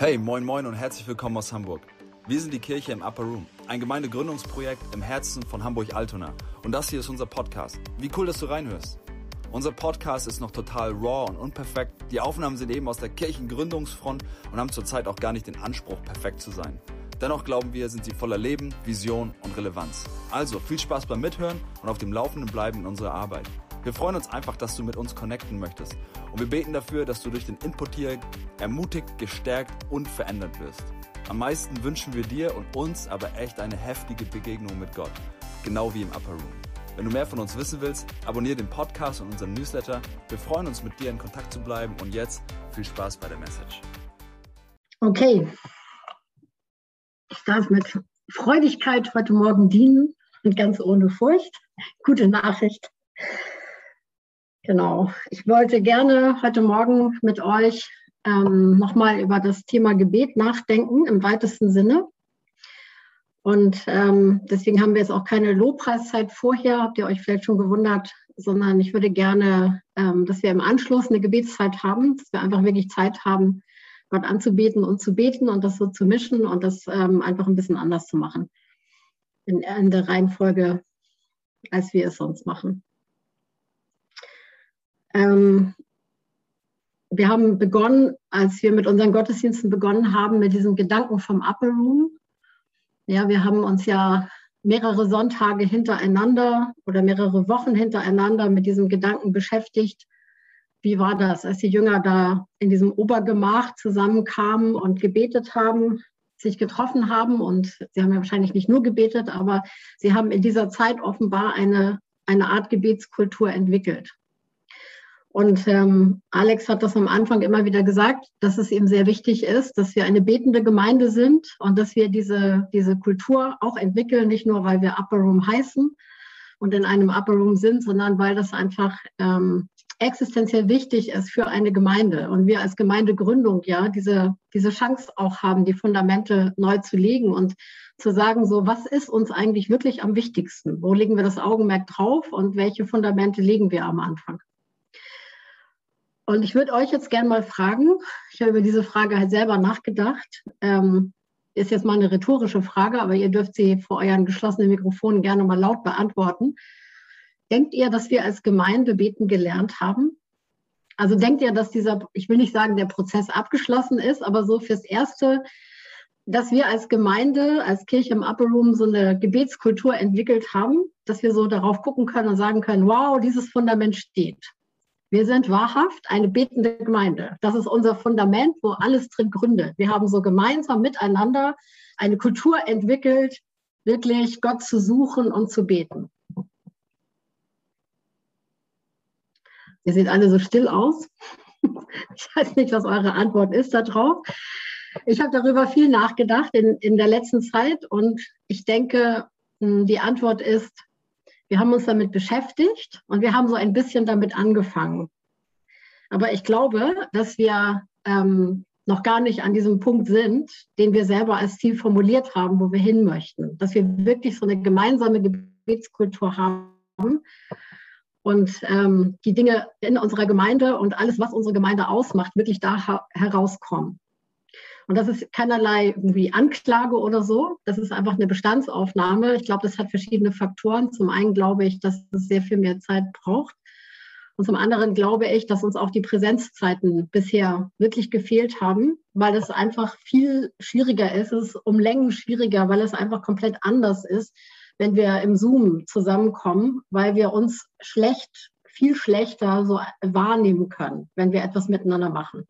Hey, moin moin und herzlich willkommen aus Hamburg. Wir sind die Kirche im Upper Room, ein Gemeindegründungsprojekt im Herzen von Hamburg-Altona. Und das hier ist unser Podcast. Wie cool, dass du reinhörst. Unser Podcast ist noch total raw und unperfekt. Die Aufnahmen sind eben aus der Kirchengründungsfront und haben zurzeit auch gar nicht den Anspruch, perfekt zu sein. Dennoch glauben wir, sind sie voller Leben, Vision und Relevanz. Also viel Spaß beim Mithören und auf dem Laufenden bleiben in unserer Arbeit. Wir freuen uns einfach, dass du mit uns connecten möchtest. Und wir beten dafür, dass du durch den Input hier ermutigt, gestärkt und verändert wirst. Am meisten wünschen wir dir und uns aber echt eine heftige Begegnung mit Gott. Genau wie im Upper Room. Wenn du mehr von uns wissen willst, abonniere den Podcast und unseren Newsletter. Wir freuen uns, mit dir in Kontakt zu bleiben. Und jetzt viel Spaß bei der Message. Okay. Ich darf mit Freudigkeit heute Morgen dienen und ganz ohne Furcht. Gute Nachricht. Genau. Ich wollte gerne heute Morgen mit euch ähm, nochmal über das Thema Gebet nachdenken im weitesten Sinne. Und ähm, deswegen haben wir jetzt auch keine Lobpreiszeit vorher, habt ihr euch vielleicht schon gewundert, sondern ich würde gerne, ähm, dass wir im Anschluss eine Gebetszeit haben, dass wir einfach wirklich Zeit haben, Gott anzubeten und zu beten und das so zu mischen und das ähm, einfach ein bisschen anders zu machen in, in der Reihenfolge, als wir es sonst machen. Ähm, wir haben begonnen, als wir mit unseren Gottesdiensten begonnen haben, mit diesem Gedanken vom Upper Room. Ja, wir haben uns ja mehrere Sonntage hintereinander oder mehrere Wochen hintereinander mit diesem Gedanken beschäftigt. Wie war das, als die Jünger da in diesem Obergemach zusammenkamen und gebetet haben, sich getroffen haben? Und sie haben ja wahrscheinlich nicht nur gebetet, aber sie haben in dieser Zeit offenbar eine, eine Art Gebetskultur entwickelt. Und ähm, Alex hat das am Anfang immer wieder gesagt, dass es ihm sehr wichtig ist, dass wir eine betende Gemeinde sind und dass wir diese, diese Kultur auch entwickeln, nicht nur weil wir Upper Room heißen und in einem Upper Room sind, sondern weil das einfach ähm, existenziell wichtig ist für eine Gemeinde. Und wir als Gemeindegründung ja diese, diese Chance auch haben, die Fundamente neu zu legen und zu sagen, so, was ist uns eigentlich wirklich am wichtigsten? Wo legen wir das Augenmerk drauf und welche Fundamente legen wir am Anfang? Und ich würde euch jetzt gerne mal fragen, ich habe über diese Frage halt selber nachgedacht, ähm, ist jetzt mal eine rhetorische Frage, aber ihr dürft sie vor euren geschlossenen Mikrofonen gerne mal laut beantworten. Denkt ihr, dass wir als Gemeinde beten gelernt haben? Also denkt ihr, dass dieser, ich will nicht sagen, der Prozess abgeschlossen ist, aber so fürs Erste, dass wir als Gemeinde, als Kirche im Upper Room so eine Gebetskultur entwickelt haben, dass wir so darauf gucken können und sagen können, wow, dieses Fundament steht. Wir sind wahrhaft eine betende Gemeinde. Das ist unser Fundament, wo alles drin gründet. Wir haben so gemeinsam miteinander eine Kultur entwickelt, wirklich Gott zu suchen und zu beten. Ihr seht alle so still aus. Ich weiß nicht, was eure Antwort ist darauf. Ich habe darüber viel nachgedacht in, in der letzten Zeit und ich denke, hm, die Antwort ist, wir haben uns damit beschäftigt und wir haben so ein bisschen damit angefangen. Aber ich glaube, dass wir ähm, noch gar nicht an diesem Punkt sind, den wir selber als Ziel formuliert haben, wo wir hin möchten. Dass wir wirklich so eine gemeinsame Gebetskultur haben und ähm, die Dinge in unserer Gemeinde und alles, was unsere Gemeinde ausmacht, wirklich da herauskommen. Und das ist keinerlei irgendwie Anklage oder so. Das ist einfach eine Bestandsaufnahme. Ich glaube, das hat verschiedene Faktoren. Zum einen glaube ich, dass es sehr viel mehr Zeit braucht. Und zum anderen glaube ich, dass uns auch die Präsenzzeiten bisher wirklich gefehlt haben, weil es einfach viel schwieriger ist. Es ist um Längen schwieriger, weil es einfach komplett anders ist, wenn wir im Zoom zusammenkommen, weil wir uns schlecht, viel schlechter so wahrnehmen können, wenn wir etwas miteinander machen.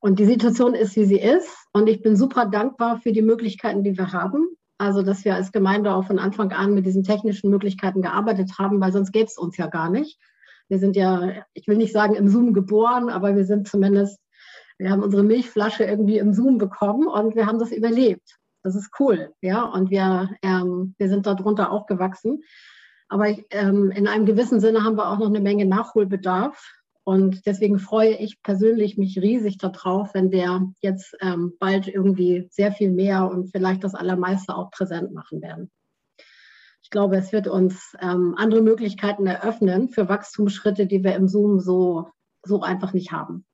Und die Situation ist, wie sie ist. Und ich bin super dankbar für die Möglichkeiten, die wir haben. Also, dass wir als Gemeinde auch von Anfang an mit diesen technischen Möglichkeiten gearbeitet haben, weil sonst gäbe es uns ja gar nicht. Wir sind ja, ich will nicht sagen im Zoom geboren, aber wir sind zumindest, wir haben unsere Milchflasche irgendwie im Zoom bekommen und wir haben das überlebt. Das ist cool, ja. Und wir, ähm, wir sind darunter auch gewachsen. Aber ähm, in einem gewissen Sinne haben wir auch noch eine Menge Nachholbedarf. Und deswegen freue ich persönlich mich riesig darauf, wenn wir jetzt ähm, bald irgendwie sehr viel mehr und vielleicht das Allermeiste auch präsent machen werden. Ich glaube, es wird uns ähm, andere Möglichkeiten eröffnen für Wachstumsschritte, die wir im Zoom so, so einfach nicht haben.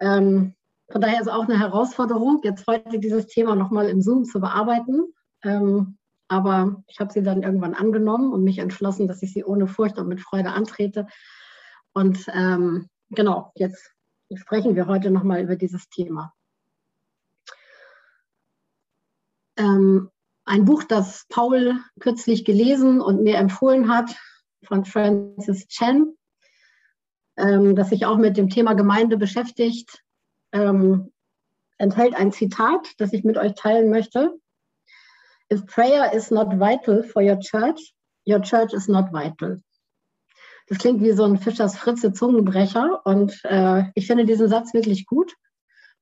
Ähm, von daher ist auch eine Herausforderung, jetzt heute dieses Thema nochmal im Zoom zu bearbeiten. Ähm, aber ich habe sie dann irgendwann angenommen und mich entschlossen, dass ich sie ohne Furcht und mit Freude antrete. Und ähm, genau, jetzt sprechen wir heute nochmal über dieses Thema. Ähm, ein Buch, das Paul kürzlich gelesen und mir empfohlen hat, von Francis Chen, ähm, das sich auch mit dem Thema Gemeinde beschäftigt, ähm, enthält ein Zitat, das ich mit euch teilen möchte. If prayer is not vital for your church, your church is not vital. Das klingt wie so ein Fischers Fritze Zungenbrecher und äh, ich finde diesen Satz wirklich gut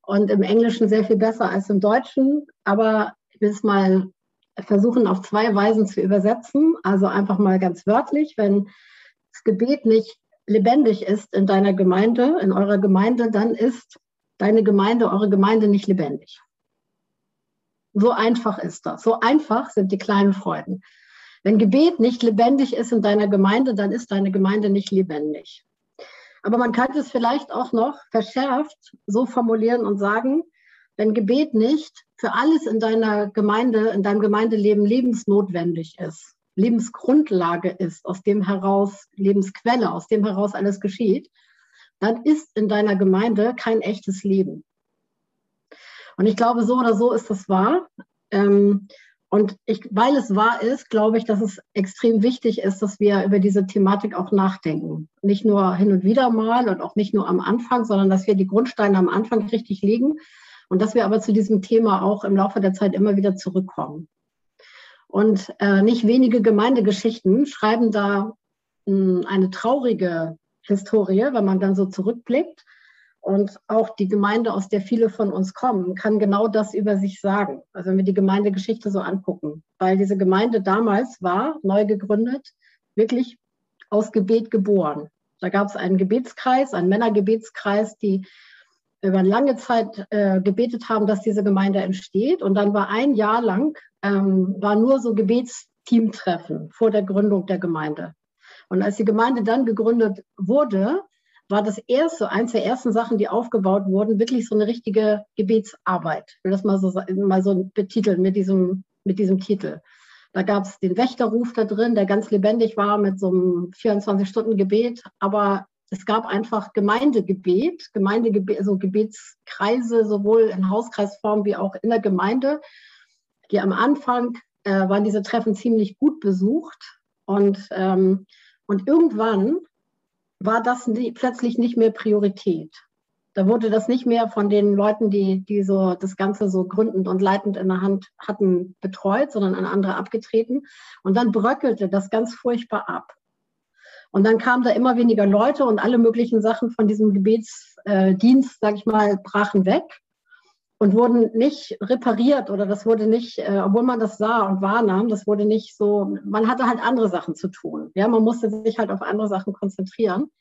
und im Englischen sehr viel besser als im Deutschen, aber ich will es mal versuchen auf zwei Weisen zu übersetzen. Also einfach mal ganz wörtlich, wenn das Gebet nicht lebendig ist in deiner Gemeinde, in eurer Gemeinde, dann ist deine Gemeinde, eure Gemeinde nicht lebendig. So einfach ist das. So einfach sind die kleinen Freuden. Wenn Gebet nicht lebendig ist in deiner Gemeinde, dann ist deine Gemeinde nicht lebendig. Aber man kann es vielleicht auch noch verschärft so formulieren und sagen, wenn Gebet nicht für alles in deiner Gemeinde, in deinem Gemeindeleben lebensnotwendig ist, Lebensgrundlage ist, aus dem heraus, Lebensquelle, aus dem heraus alles geschieht, dann ist in deiner Gemeinde kein echtes Leben. Und ich glaube, so oder so ist das wahr. Ähm, und ich, weil es wahr ist, glaube ich, dass es extrem wichtig ist, dass wir über diese Thematik auch nachdenken. Nicht nur hin und wieder mal und auch nicht nur am Anfang, sondern dass wir die Grundsteine am Anfang richtig legen und dass wir aber zu diesem Thema auch im Laufe der Zeit immer wieder zurückkommen. Und äh, nicht wenige Gemeindegeschichten schreiben da mh, hm, eine traurige Historie, wenn man dann so zurückblickt. Und auch die Gemeinde, aus der viele von uns kommen, kann genau das über sich sagen. Also wenn wir die Gemeindegeschichte so angucken. Weil diese Gemeinde damals war, neu gegründet, wirklich aus Gebet geboren. Da gab es einen Gebetskreis, einen Männergebetskreis, die über lange Zeit äh, gebetet haben, dass diese Gemeinde entsteht. Und dann war ein Jahr lang, ähm, war nur so Gebetsteamtreffen vor der Gründung der Gemeinde. Und als die Gemeinde dann gegründet wurde, war das erste, eins der ersten Sachen, die aufgebaut wurden, wirklich so eine richtige Gebetsarbeit. Ich will das mal so, mal so betiteln mit diesem, mit diesem Titel. Da gab es den Wächterruf da drin, der ganz lebendig war mit so einem 24-Stunden-Gebet. Aber es gab einfach Gemeindegebet, Gemeindegebet, also Gebetskreise, sowohl in Hauskreisform wie auch in der Gemeinde. Die am Anfang äh, waren diese Treffen ziemlich gut besucht. Und, ähm, und irgendwann war das nie, plötzlich nicht mehr Priorität. Da wurde das nicht mehr von den Leuten, die, die so das Ganze so gründend und leitend in der Hand hatten, betreut, sondern an andere abgetreten. Und dann bröckelte das ganz furchtbar ab. Und dann kamen da immer weniger Leute und alle möglichen Sachen von diesem Gebetsdienst, äh, sag ich mal, brachen weg und wurden nicht repariert oder das wurde nicht, äh, obwohl man das sah und wahrnahm, das wurde nicht so, man hatte halt andere Sachen zu tun. Ja, man musste sich halt auf andere Sachen konzentrieren.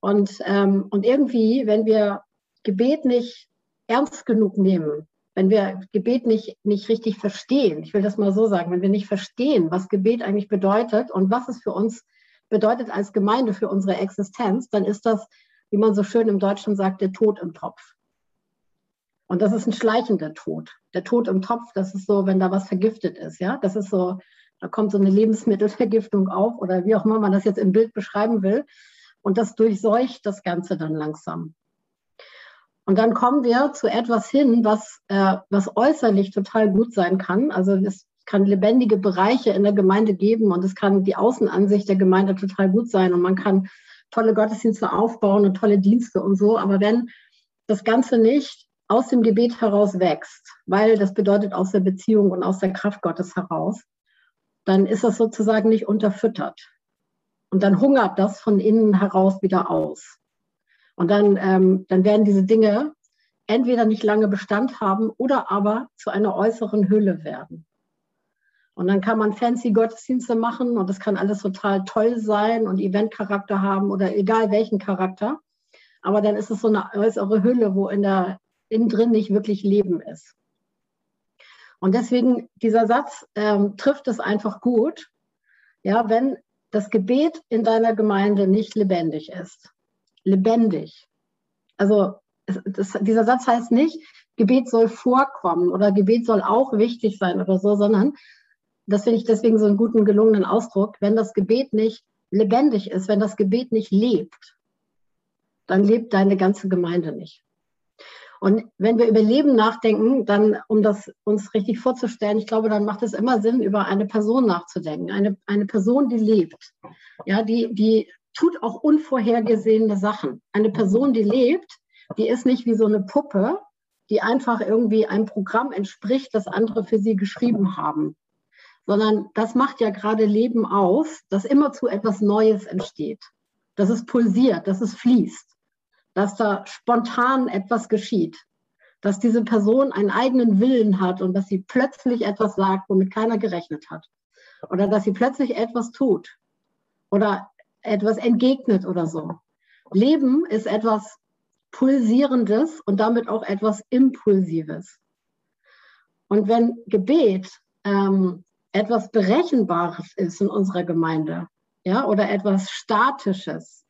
Und, ähm, und irgendwie, wenn wir Gebet nicht ernst genug nehmen, wenn wir Gebet nicht, nicht richtig verstehen, ich will das mal so sagen, wenn wir nicht verstehen, was Gebet eigentlich bedeutet und was es für uns bedeutet als Gemeinde für unsere Existenz, dann ist das, wie man so schön im Deutschen sagt, der Tod im Topf. Und das ist ein schleichender Tod. Der Tod im Topf, das ist so, wenn da was vergiftet ist, ja. Das ist so, da kommt so eine Lebensmittelvergiftung auf oder wie auch immer man das jetzt im Bild beschreiben will. Und das durchseucht das Ganze dann langsam. Und dann kommen wir zu etwas hin, was, äh, was äußerlich total gut sein kann. Also es kann lebendige Bereiche in der Gemeinde geben und es kann die Außenansicht der Gemeinde total gut sein und man kann tolle Gottesdienste aufbauen und tolle Dienste und so. Aber wenn das Ganze nicht aus dem Gebet heraus wächst, weil das bedeutet aus der Beziehung und aus der Kraft Gottes heraus, dann ist das sozusagen nicht unterfüttert. Und dann hungert das von innen heraus wieder aus. Und dann, ähm, dann werden diese Dinge entweder nicht lange Bestand haben oder aber zu einer äußeren Hülle werden. Und dann kann man fancy Gottesdienste machen und das kann alles total toll sein und Eventcharakter haben oder egal welchen Charakter. Aber dann ist es so eine äußere Hülle, wo in der, innen drin nicht wirklich Leben ist. Und deswegen, dieser Satz ähm, trifft es einfach gut. Ja, wenn das Gebet in deiner Gemeinde nicht lebendig ist. Lebendig. Also es, das, dieser Satz heißt nicht, Gebet soll vorkommen oder Gebet soll auch wichtig sein oder so, sondern das finde ich deswegen so einen guten, gelungenen Ausdruck, wenn das Gebet nicht lebendig ist, wenn das Gebet nicht lebt, dann lebt deine ganze Gemeinde nicht. Und wenn wir über Leben nachdenken, dann, um das uns richtig vorzustellen, ich glaube, dann macht es immer Sinn, über eine Person nachzudenken. Eine, eine Person, die lebt. Ja, die, die tut auch unvorhergesehene Sachen. Eine Person, die lebt, die ist nicht wie so eine Puppe, die einfach irgendwie einem Programm entspricht, das andere für sie geschrieben haben. Sondern das macht ja gerade Leben aus, dass immer zu etwas Neues entsteht. Dass es pulsiert, dass es fließt dass da spontan etwas geschieht, dass diese Person einen eigenen Willen hat und dass sie plötzlich etwas sagt, womit keiner gerechnet hat. Oder dass sie plötzlich etwas tut oder etwas entgegnet oder so. Leben ist etwas Pulsierendes und damit auch etwas Impulsives. Und wenn Gebet ähm, etwas Berechenbares ist in unserer Gemeinde, ja, oder etwas Statisches,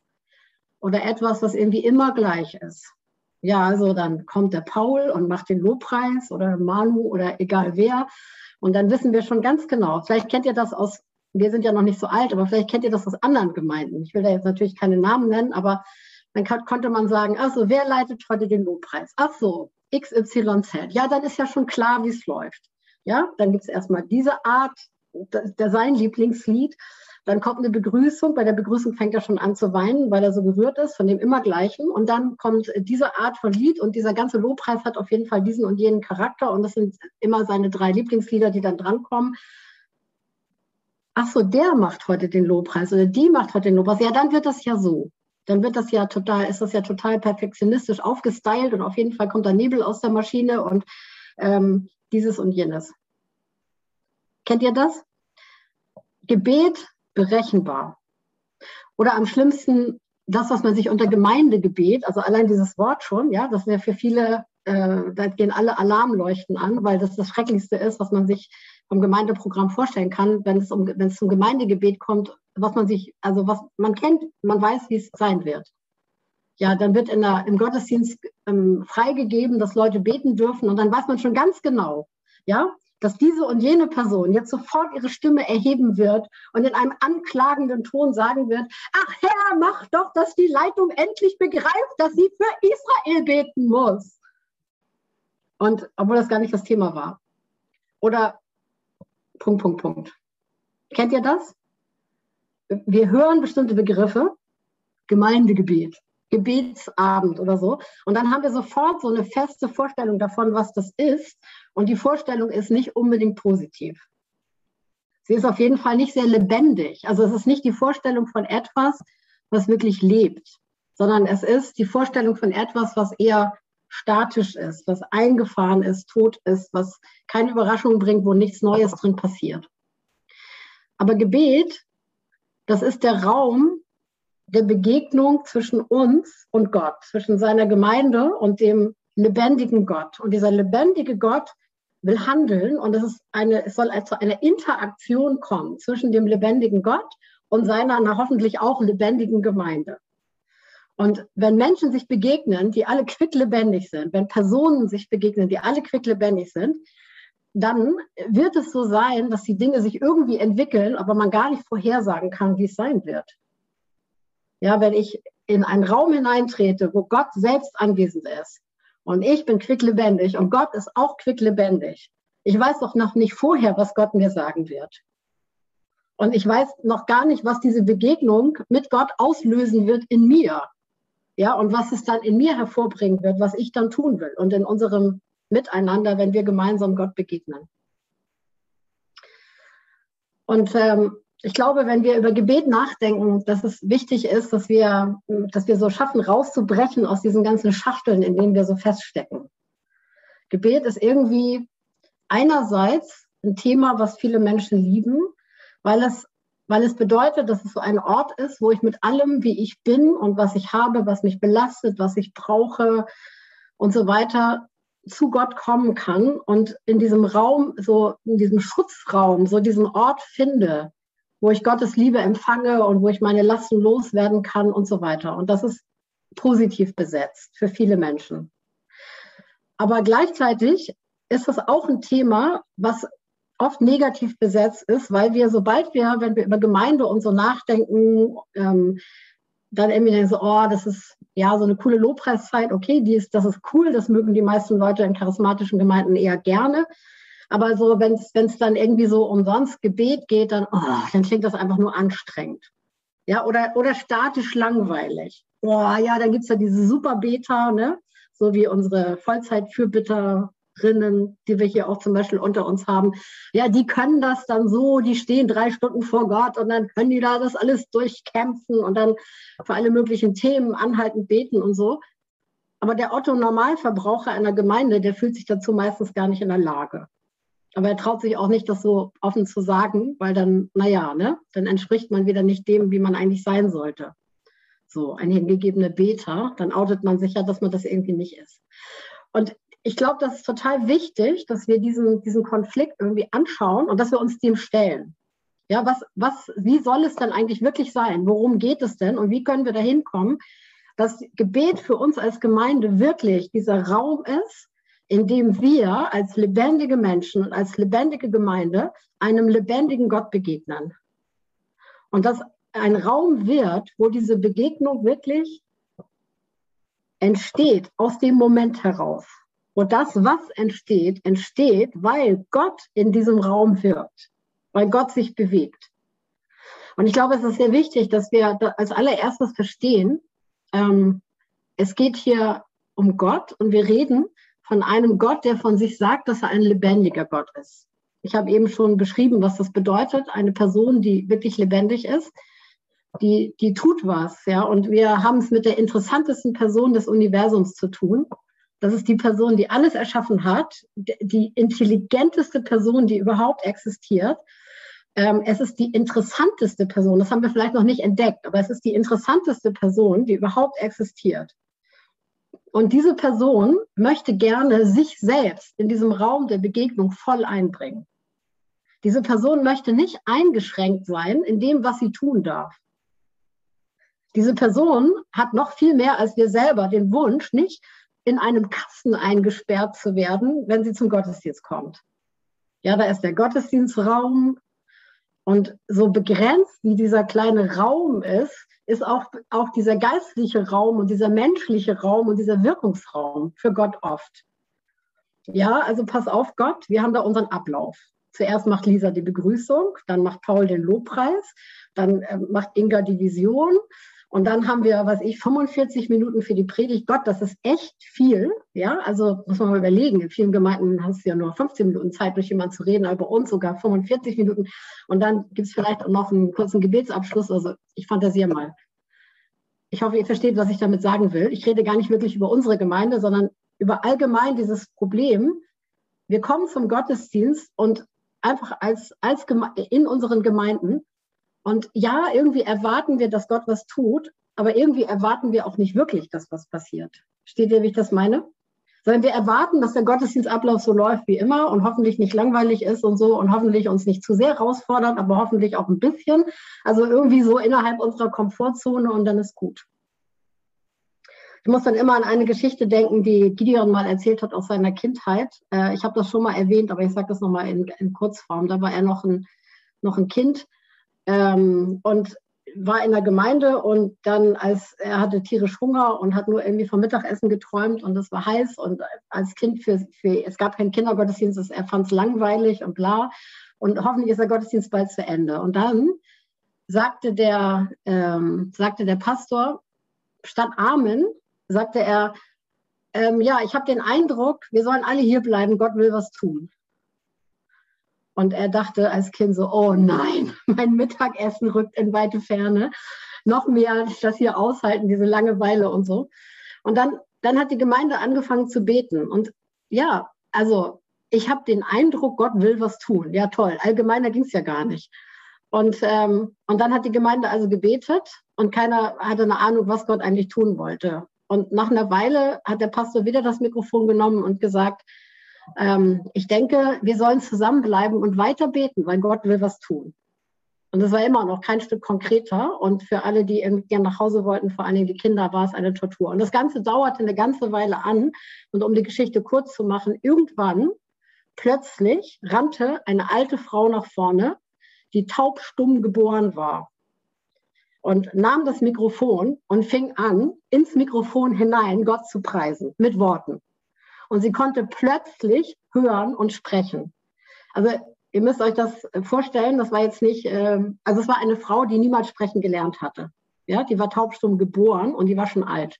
oder etwas, was irgendwie immer gleich ist. Ja, also dann kommt der Paul und macht den Lobpreis oder Manu oder egal wer. Und dann wissen wir schon ganz genau, vielleicht kennt ihr das aus, wir sind ja noch nicht so alt, aber vielleicht kennt ihr das aus anderen Gemeinden. Ich will da jetzt natürlich keine Namen nennen, aber dann kann, konnte man sagen, also wer leitet heute den Lobpreis? Ach so, XYZ. Ja, dann ist ja schon klar, wie es läuft. Ja, dann gibt es erstmal diese Art, der sein Lieblingslied. Dann kommt eine Begrüßung. Bei der Begrüßung fängt er schon an zu weinen, weil er so gerührt ist von dem immer gleichen. Und dann kommt diese Art von Lied und dieser ganze Lobpreis hat auf jeden Fall diesen und jenen Charakter. Und das sind immer seine drei Lieblingslieder, die dann drankommen. Ach so, der macht heute den Lobpreis oder die macht heute den Lobpreis. Ja, dann wird das ja so. Dann wird das ja total, ist das ja total perfektionistisch aufgestylt und auf jeden Fall kommt da Nebel aus der Maschine und ähm, dieses und jenes. Kennt ihr das? Gebet berechenbar. Oder am schlimmsten das, was man sich unter Gemeindegebet, also allein dieses Wort schon, ja, das ist ja für viele, äh, da gehen alle Alarmleuchten an, weil das das Schrecklichste ist, was man sich vom Gemeindeprogramm vorstellen kann, wenn es, um, wenn es zum Gemeindegebet kommt, was man sich, also was man kennt, man weiß, wie es sein wird. Ja, dann wird in der, im Gottesdienst ähm, freigegeben, dass Leute beten dürfen und dann weiß man schon ganz genau, ja, dass diese und jene Person jetzt sofort ihre Stimme erheben wird und in einem anklagenden Ton sagen wird, ach Herr, mach doch, dass die Leitung endlich begreift, dass sie für Israel beten muss. Und obwohl das gar nicht das Thema war. Oder Punkt, Punkt, Punkt. Kennt ihr das? Wir hören bestimmte Begriffe, Gemeindegebet, Gebetsabend oder so. Und dann haben wir sofort so eine feste Vorstellung davon, was das ist. Und die Vorstellung ist nicht unbedingt positiv. Sie ist auf jeden Fall nicht sehr lebendig. Also es ist nicht die Vorstellung von etwas, was wirklich lebt, sondern es ist die Vorstellung von etwas, was eher statisch ist, was eingefahren ist, tot ist, was keine Überraschung bringt, wo nichts Neues drin passiert. Aber Gebet, das ist der Raum der Begegnung zwischen uns und Gott, zwischen seiner Gemeinde und dem lebendigen Gott. Und dieser lebendige Gott will handeln und es, ist eine, es soll zu einer Interaktion kommen zwischen dem lebendigen Gott und seiner na, hoffentlich auch lebendigen Gemeinde. Und wenn Menschen sich begegnen, die alle quicklebendig sind, wenn Personen sich begegnen, die alle quicklebendig sind, dann wird es so sein, dass die Dinge sich irgendwie entwickeln, aber man gar nicht vorhersagen kann, wie es sein wird. Ja, wenn ich in einen Raum hineintrete, wo Gott selbst anwesend ist, und ich bin quicklebendig und Gott ist auch quicklebendig. Ich weiß doch noch nicht vorher, was Gott mir sagen wird. Und ich weiß noch gar nicht, was diese Begegnung mit Gott auslösen wird in mir. Ja, und was es dann in mir hervorbringen wird, was ich dann tun will und in unserem Miteinander, wenn wir gemeinsam Gott begegnen. Und ähm, ich glaube, wenn wir über Gebet nachdenken, dass es wichtig ist, dass wir, dass wir so schaffen, rauszubrechen aus diesen ganzen Schachteln, in denen wir so feststecken. Gebet ist irgendwie einerseits ein Thema, was viele Menschen lieben, weil es, weil es bedeutet, dass es so ein Ort ist, wo ich mit allem, wie ich bin und was ich habe, was mich belastet, was ich brauche und so weiter, zu Gott kommen kann und in diesem Raum, so in diesem Schutzraum, so diesen Ort finde, wo ich Gottes Liebe empfange und wo ich meine Lasten loswerden kann und so weiter. Und das ist positiv besetzt für viele Menschen. Aber gleichzeitig ist das auch ein Thema, was oft negativ besetzt ist, weil wir, sobald wir, wenn wir über Gemeinde und so nachdenken, ähm, dann irgendwie denken so, oh, das ist ja so eine coole Lobpreiszeit, okay, die ist, das ist cool, das mögen die meisten Leute in charismatischen Gemeinden eher gerne. Aber so, wenn es dann irgendwie so umsonst Gebet geht, dann, oh, dann klingt das einfach nur anstrengend. Ja, oder, oder statisch langweilig. Boah, ja, dann gibt es ja diese Super Beta, ne? So wie unsere Vollzeit-Fürbitter Rinnen, die wir hier auch zum Beispiel unter uns haben, ja, die können das dann so, die stehen drei Stunden vor Gott und dann können die da das alles durchkämpfen und dann für alle möglichen Themen anhaltend beten und so. Aber der Otto Normalverbraucher einer Gemeinde, der fühlt sich dazu meistens gar nicht in der Lage. Aber er traut sich auch nicht, das so offen zu sagen, weil dann, naja, ne, dann entspricht man wieder nicht dem, wie man eigentlich sein sollte. So, ein hingegebener Beter, dann outet man sich ja, dass man das irgendwie nicht ist. Und ich glaube, das ist total wichtig, dass wir diesen, diesen Konflikt irgendwie anschauen und dass wir uns dem stellen. Ja, was, was, wie soll es denn eigentlich wirklich sein? Worum geht es denn? Und wie können wir dahin kommen, dass Gebet für uns als Gemeinde wirklich dieser Raum ist, in dem wir als lebendige Menschen und als lebendige Gemeinde einem lebendigen Gott begegnen. Und dass ein Raum wird, wo diese Begegnung wirklich entsteht aus dem Moment heraus. Und das, was entsteht, entsteht, weil Gott in diesem Raum wirkt, weil Gott sich bewegt. Und ich glaube, es ist sehr wichtig, dass wir als allererstes verstehen, ähm, es geht hier um Gott und wir reden von einem Gott, der von sich sagt, dass er ein lebendiger Gott ist. Ich habe eben schon beschrieben, was das bedeutet. Eine Person, die wirklich lebendig ist, die, die tut was. Ja? Und wir haben es mit der interessantesten Person des Universums zu tun. Das ist die Person, die alles erschaffen hat, die intelligenteste Person, die überhaupt existiert. Ähm, es ist die interessanteste Person, das haben wir vielleicht noch nicht entdeckt, aber es ist die interessanteste Person, die überhaupt existiert. Und diese Person möchte gerne sich selbst in diesem Raum der Begegnung voll einbringen. Diese Person möchte nicht eingeschränkt sein in dem, was sie tun darf. Diese Person hat noch viel mehr als wir selber den Wunsch, nicht in einem Kasten eingesperrt zu werden, wenn sie zum Gottesdienst kommt. Ja, da ist der Gottesdienstraum. Und so begrenzt wie dieser kleine Raum ist, ist auch, auch dieser geistliche Raum und dieser menschliche Raum und dieser Wirkungsraum für Gott oft. Ja, also pass auf Gott, wir haben da unseren Ablauf. Zuerst macht Lisa die Begrüßung, dann macht Paul den Lobpreis, dann äh, macht Inga die Vision, und dann haben wir, was ich, 45 Minuten für die Predigt. Gott, das ist echt viel. Ja, also muss man mal überlegen. In vielen Gemeinden hast du ja nur 15 Minuten Zeit, durch jemanden zu reden, aber bei uns sogar 45 Minuten. Und dann gibt es vielleicht auch noch einen kurzen Gebetsabschluss. Also ich fantasiere mal. Ich hoffe, ihr versteht, was ich damit sagen will. Ich rede gar nicht wirklich über unsere Gemeinde, sondern über allgemein dieses Problem. Wir kommen zum Gottesdienst und einfach als, als in unseren Gemeinden und ja, irgendwie erwarten wir, dass Gott was tut, aber irgendwie erwarten wir auch nicht wirklich, dass was passiert. Steht ihr, wie ich das meine? Sondern wir erwarten, dass der Gottesdienstablauf so läuft wie immer und hoffentlich nicht langweilig ist und so und hoffentlich uns nicht zu sehr herausfordert, aber hoffentlich auch ein bisschen. Also irgendwie so innerhalb unserer Komfortzone und dann ist gut. Ich muss dann immer an eine Geschichte denken, die Gideon mal erzählt hat aus seiner Kindheit. Äh, ich habe das schon mal erwähnt, aber ich sage das nochmal in, in Kurzform. Da war er noch ein, noch ein Kind ähm, und war in der Gemeinde und dann, als er hatte tierisch Hunger und hat nur irgendwie vom Mittagessen geträumt und es war heiß und als Kind für, für es gab keinen Kindergottesdienst, er fand es langweilig und bla und hoffentlich ist der Gottesdienst bald zu Ende. Und dann sagte der, ähm, sagte der Pastor, statt Amen, sagte er, ähm, ja, ich habe den Eindruck, wir sollen alle hier bleiben, Gott will was tun. Und er dachte als Kind so, oh nein, mein Mittagessen rückt in weite Ferne. Noch mehr das hier aushalten, diese Langeweile und so. Und dann, dann hat die Gemeinde angefangen zu beten. Und ja, also ich habe den Eindruck, Gott will was tun. Ja, toll. Allgemeiner ging es ja gar nicht. Und, ähm, und dann hat die Gemeinde also gebetet und keiner hatte eine Ahnung, was Gott eigentlich tun wollte. Und nach einer Weile hat der Pastor wieder das Mikrofon genommen und gesagt, ähm, ich denke, wir sollen zusammenbleiben und weiter beten, weil Gott will was tun. Und es war immer noch kein Stück konkreter. Und für alle, die irgendwie nach Hause wollten, vor allem die Kinder, war es eine Tortur. Und das Ganze dauerte eine ganze Weile an. Und um die Geschichte kurz zu machen, irgendwann plötzlich rannte eine alte Frau nach vorne, die taubstumm geboren war. Und nahm das Mikrofon und fing an, ins Mikrofon hinein Gott zu preisen mit Worten. Und sie konnte plötzlich hören und sprechen. Also Ihr müsst euch das vorstellen, das war jetzt nicht, äh, also es war eine Frau, die niemals sprechen gelernt hatte. Ja, die war taubstumm geboren und die war schon alt.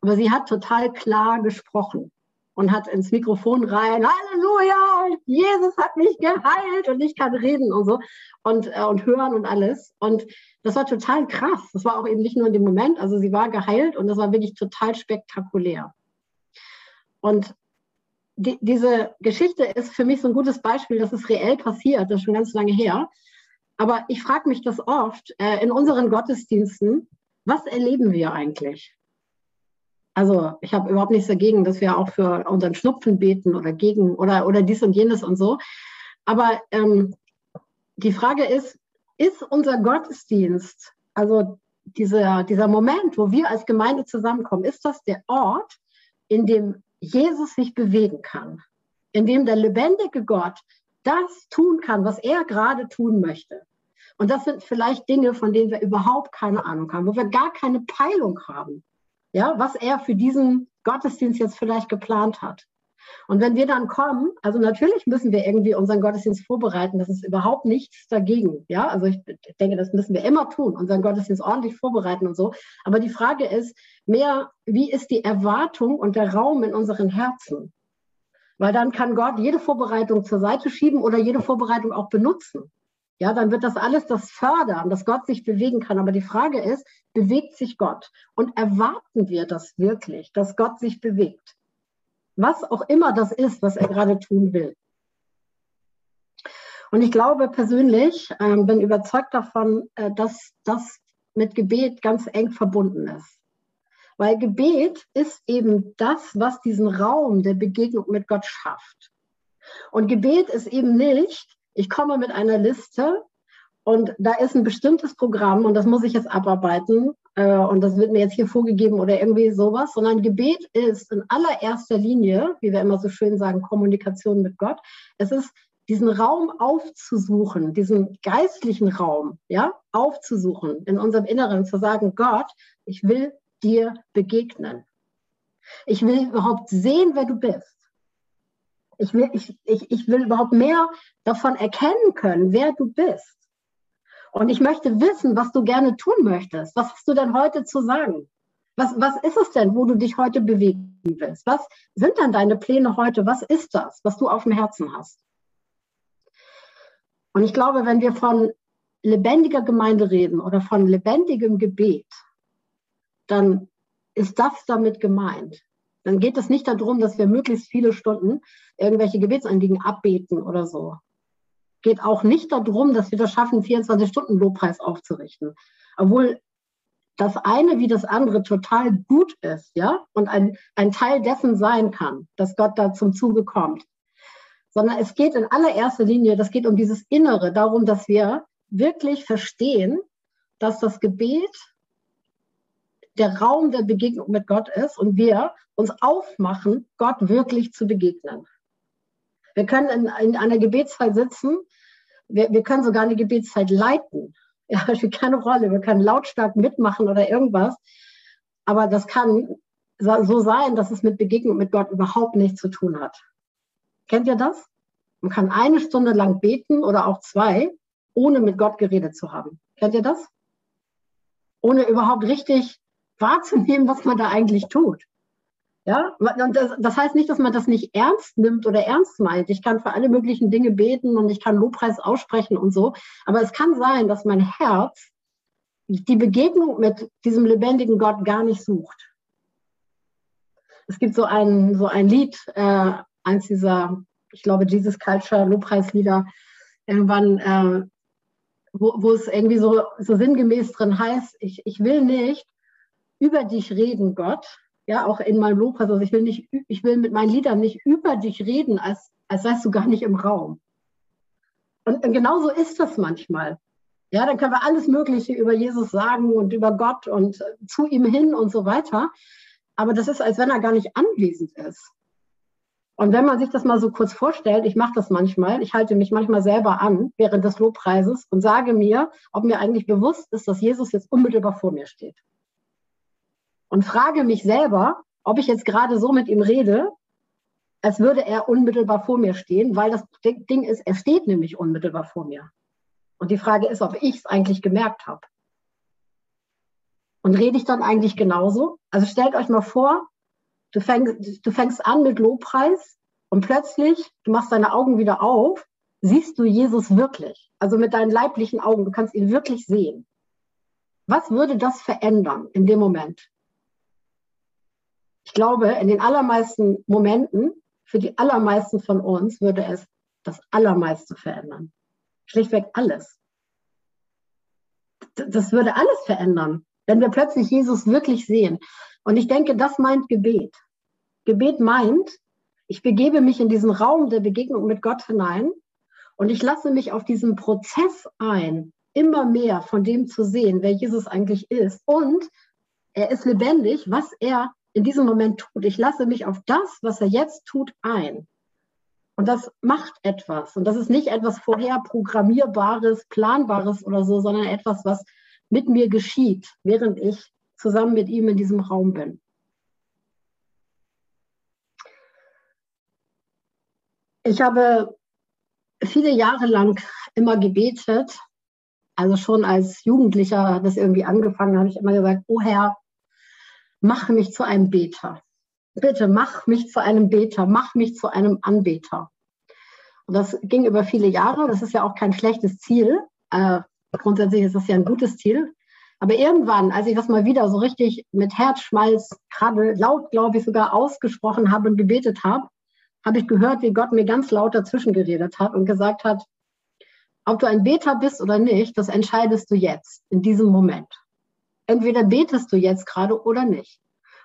Aber sie hat total klar gesprochen und hat ins Mikrofon rein, Halleluja, Jesus hat mich geheilt und ich kann reden und so und, äh, und hören und alles. Und das war total krass. Das war auch eben nicht nur in dem Moment, also sie war geheilt und das war wirklich total spektakulär. Und die, diese Geschichte ist für mich so ein gutes Beispiel, dass es reell passiert, das ist schon ganz lange her. Aber ich frage mich das oft äh, in unseren Gottesdiensten, was erleben wir eigentlich? Also ich habe überhaupt nichts dagegen, dass wir auch für unseren Schnupfen beten oder gegen oder, oder dies und jenes und so. Aber ähm, die Frage ist, ist unser Gottesdienst, also dieser, dieser Moment, wo wir als Gemeinde zusammenkommen, ist das der Ort, in dem Jesus sich bewegen kann, indem der lebendige Gott das tun kann, was er gerade tun möchte. Und das sind vielleicht Dinge, von denen wir überhaupt keine Ahnung haben, wo wir gar keine Peilung haben, ja, was er für diesen Gottesdienst jetzt vielleicht geplant hat. Und wenn wir dann kommen, also natürlich müssen wir irgendwie unseren Gottesdienst vorbereiten, das ist überhaupt nichts dagegen. Ja, also ich denke, das müssen wir immer tun, unseren Gottesdienst ordentlich vorbereiten und so. Aber die Frage ist mehr, wie ist die Erwartung und der Raum in unseren Herzen? Weil dann kann Gott jede Vorbereitung zur Seite schieben oder jede Vorbereitung auch benutzen. Ja, dann wird das alles das fördern, dass Gott sich bewegen kann. Aber die Frage ist, bewegt sich Gott? Und erwarten wir das wirklich, dass Gott sich bewegt? Was auch immer das ist, was er gerade tun will. Und ich glaube persönlich, äh, bin überzeugt davon, äh, dass das mit Gebet ganz eng verbunden ist. Weil Gebet ist eben das, was diesen Raum der Begegnung mit Gott schafft. Und Gebet ist eben nicht, ich komme mit einer Liste und da ist ein bestimmtes Programm und das muss ich jetzt abarbeiten und das wird mir jetzt hier vorgegeben oder irgendwie sowas, sondern Gebet ist in allererster Linie, wie wir immer so schön sagen, Kommunikation mit Gott. Es ist diesen Raum aufzusuchen, diesen geistlichen Raum, ja, aufzusuchen in unserem Inneren, zu sagen, Gott, ich will dir begegnen. Ich will überhaupt sehen, wer du bist. Ich will, ich, ich, ich will überhaupt mehr davon erkennen können, wer du bist. Und ich möchte wissen, was du gerne tun möchtest. Was hast du denn heute zu sagen? Was, was ist es denn, wo du dich heute bewegen willst? Was sind denn deine Pläne heute? Was ist das, was du auf dem Herzen hast? Und ich glaube, wenn wir von lebendiger Gemeinde reden oder von lebendigem Gebet, dann ist das damit gemeint. Dann geht es nicht darum, dass wir möglichst viele Stunden irgendwelche Gebetsanliegen abbeten oder so geht auch nicht darum, dass wir das schaffen, 24-Stunden-Lobpreis aufzurichten. Obwohl das eine wie das andere total gut ist, ja, und ein, ein Teil dessen sein kann, dass Gott da zum Zuge kommt. Sondern es geht in allererster Linie, das geht um dieses Innere, darum, dass wir wirklich verstehen, dass das Gebet der Raum der Begegnung mit Gott ist und wir uns aufmachen, Gott wirklich zu begegnen. Wir können in, in einer Gebetszeit sitzen. Wir, wir können sogar eine Gebetszeit leiten. Ja, das spielt keine Rolle. Wir können lautstark mitmachen oder irgendwas. Aber das kann so sein, dass es mit Begegnung mit Gott überhaupt nichts zu tun hat. Kennt ihr das? Man kann eine Stunde lang beten oder auch zwei, ohne mit Gott geredet zu haben. Kennt ihr das? Ohne überhaupt richtig wahrzunehmen, was man da eigentlich tut. Ja, das, das, heißt nicht, dass man das nicht ernst nimmt oder ernst meint. Ich kann für alle möglichen Dinge beten und ich kann Lobpreis aussprechen und so. Aber es kann sein, dass mein Herz die Begegnung mit diesem lebendigen Gott gar nicht sucht. Es gibt so ein, so ein Lied, äh, eins dieser, ich glaube, Jesus Culture Lobpreislieder, irgendwann, äh, wo, wo es irgendwie so, so sinngemäß drin heißt, ich, ich will nicht über dich reden, Gott, ja, auch in meinem Lobpreis. Also ich will nicht, ich will mit meinen Liedern nicht über dich reden, als, als seist du gar nicht im Raum. Und, und genauso ist das manchmal. Ja, dann können wir alles Mögliche über Jesus sagen und über Gott und zu ihm hin und so weiter. Aber das ist, als wenn er gar nicht anwesend ist. Und wenn man sich das mal so kurz vorstellt, ich mache das manchmal, ich halte mich manchmal selber an während des Lobpreises und sage mir, ob mir eigentlich bewusst ist, dass Jesus jetzt unmittelbar vor mir steht. Und frage mich selber, ob ich jetzt gerade so mit ihm rede, als würde er unmittelbar vor mir stehen, weil das Ding ist, er steht nämlich unmittelbar vor mir. Und die Frage ist, ob ich es eigentlich gemerkt habe. Und rede ich dann eigentlich genauso? Also stellt euch mal vor, Du fängst, du fängst an mit Lobpreis und plötzlich, du machst deine Augen wieder auf, siehst du Jesus wirklich. Also mit deinen leiblichen Augen, du kannst ihn wirklich sehen. Was würde das verändern in dem Moment? Ich glaube, in den allermeisten Momenten, für die allermeisten von uns, würde es das Allermeiste verändern. Schlichtweg alles. Das würde alles verändern, wenn wir plötzlich Jesus wirklich sehen. Und ich denke, das meint Gebet. Gebet meint, ich begebe mich in diesen Raum der Begegnung mit Gott hinein und ich lasse mich auf diesen Prozess ein, immer mehr von dem zu sehen, wer Jesus eigentlich ist. Und er ist lebendig, was er in diesem Moment tut. Ich lasse mich auf das, was er jetzt tut, ein. Und das macht etwas. Und das ist nicht etwas vorher programmierbares, planbares oder so, sondern etwas, was mit mir geschieht, während ich zusammen mit ihm in diesem Raum bin. Ich habe viele Jahre lang immer gebetet. Also schon als Jugendlicher hat das irgendwie angefangen, habe ich immer gesagt, oh Herr, mach mich zu einem Beter. Bitte mach mich zu einem Beter, mach mich zu einem Anbeter. Und das ging über viele Jahre. Das ist ja auch kein schlechtes Ziel. Äh, grundsätzlich ist das ja ein gutes Ziel. Aber irgendwann, als ich das mal wieder so richtig mit Herzschmalz, gerade laut, glaube ich, sogar ausgesprochen habe und gebetet habe, habe ich gehört, wie Gott mir ganz laut dazwischen geredet hat und gesagt hat, ob du ein Beter bist oder nicht, das entscheidest du jetzt, in diesem Moment. Entweder betest du jetzt gerade oder nicht.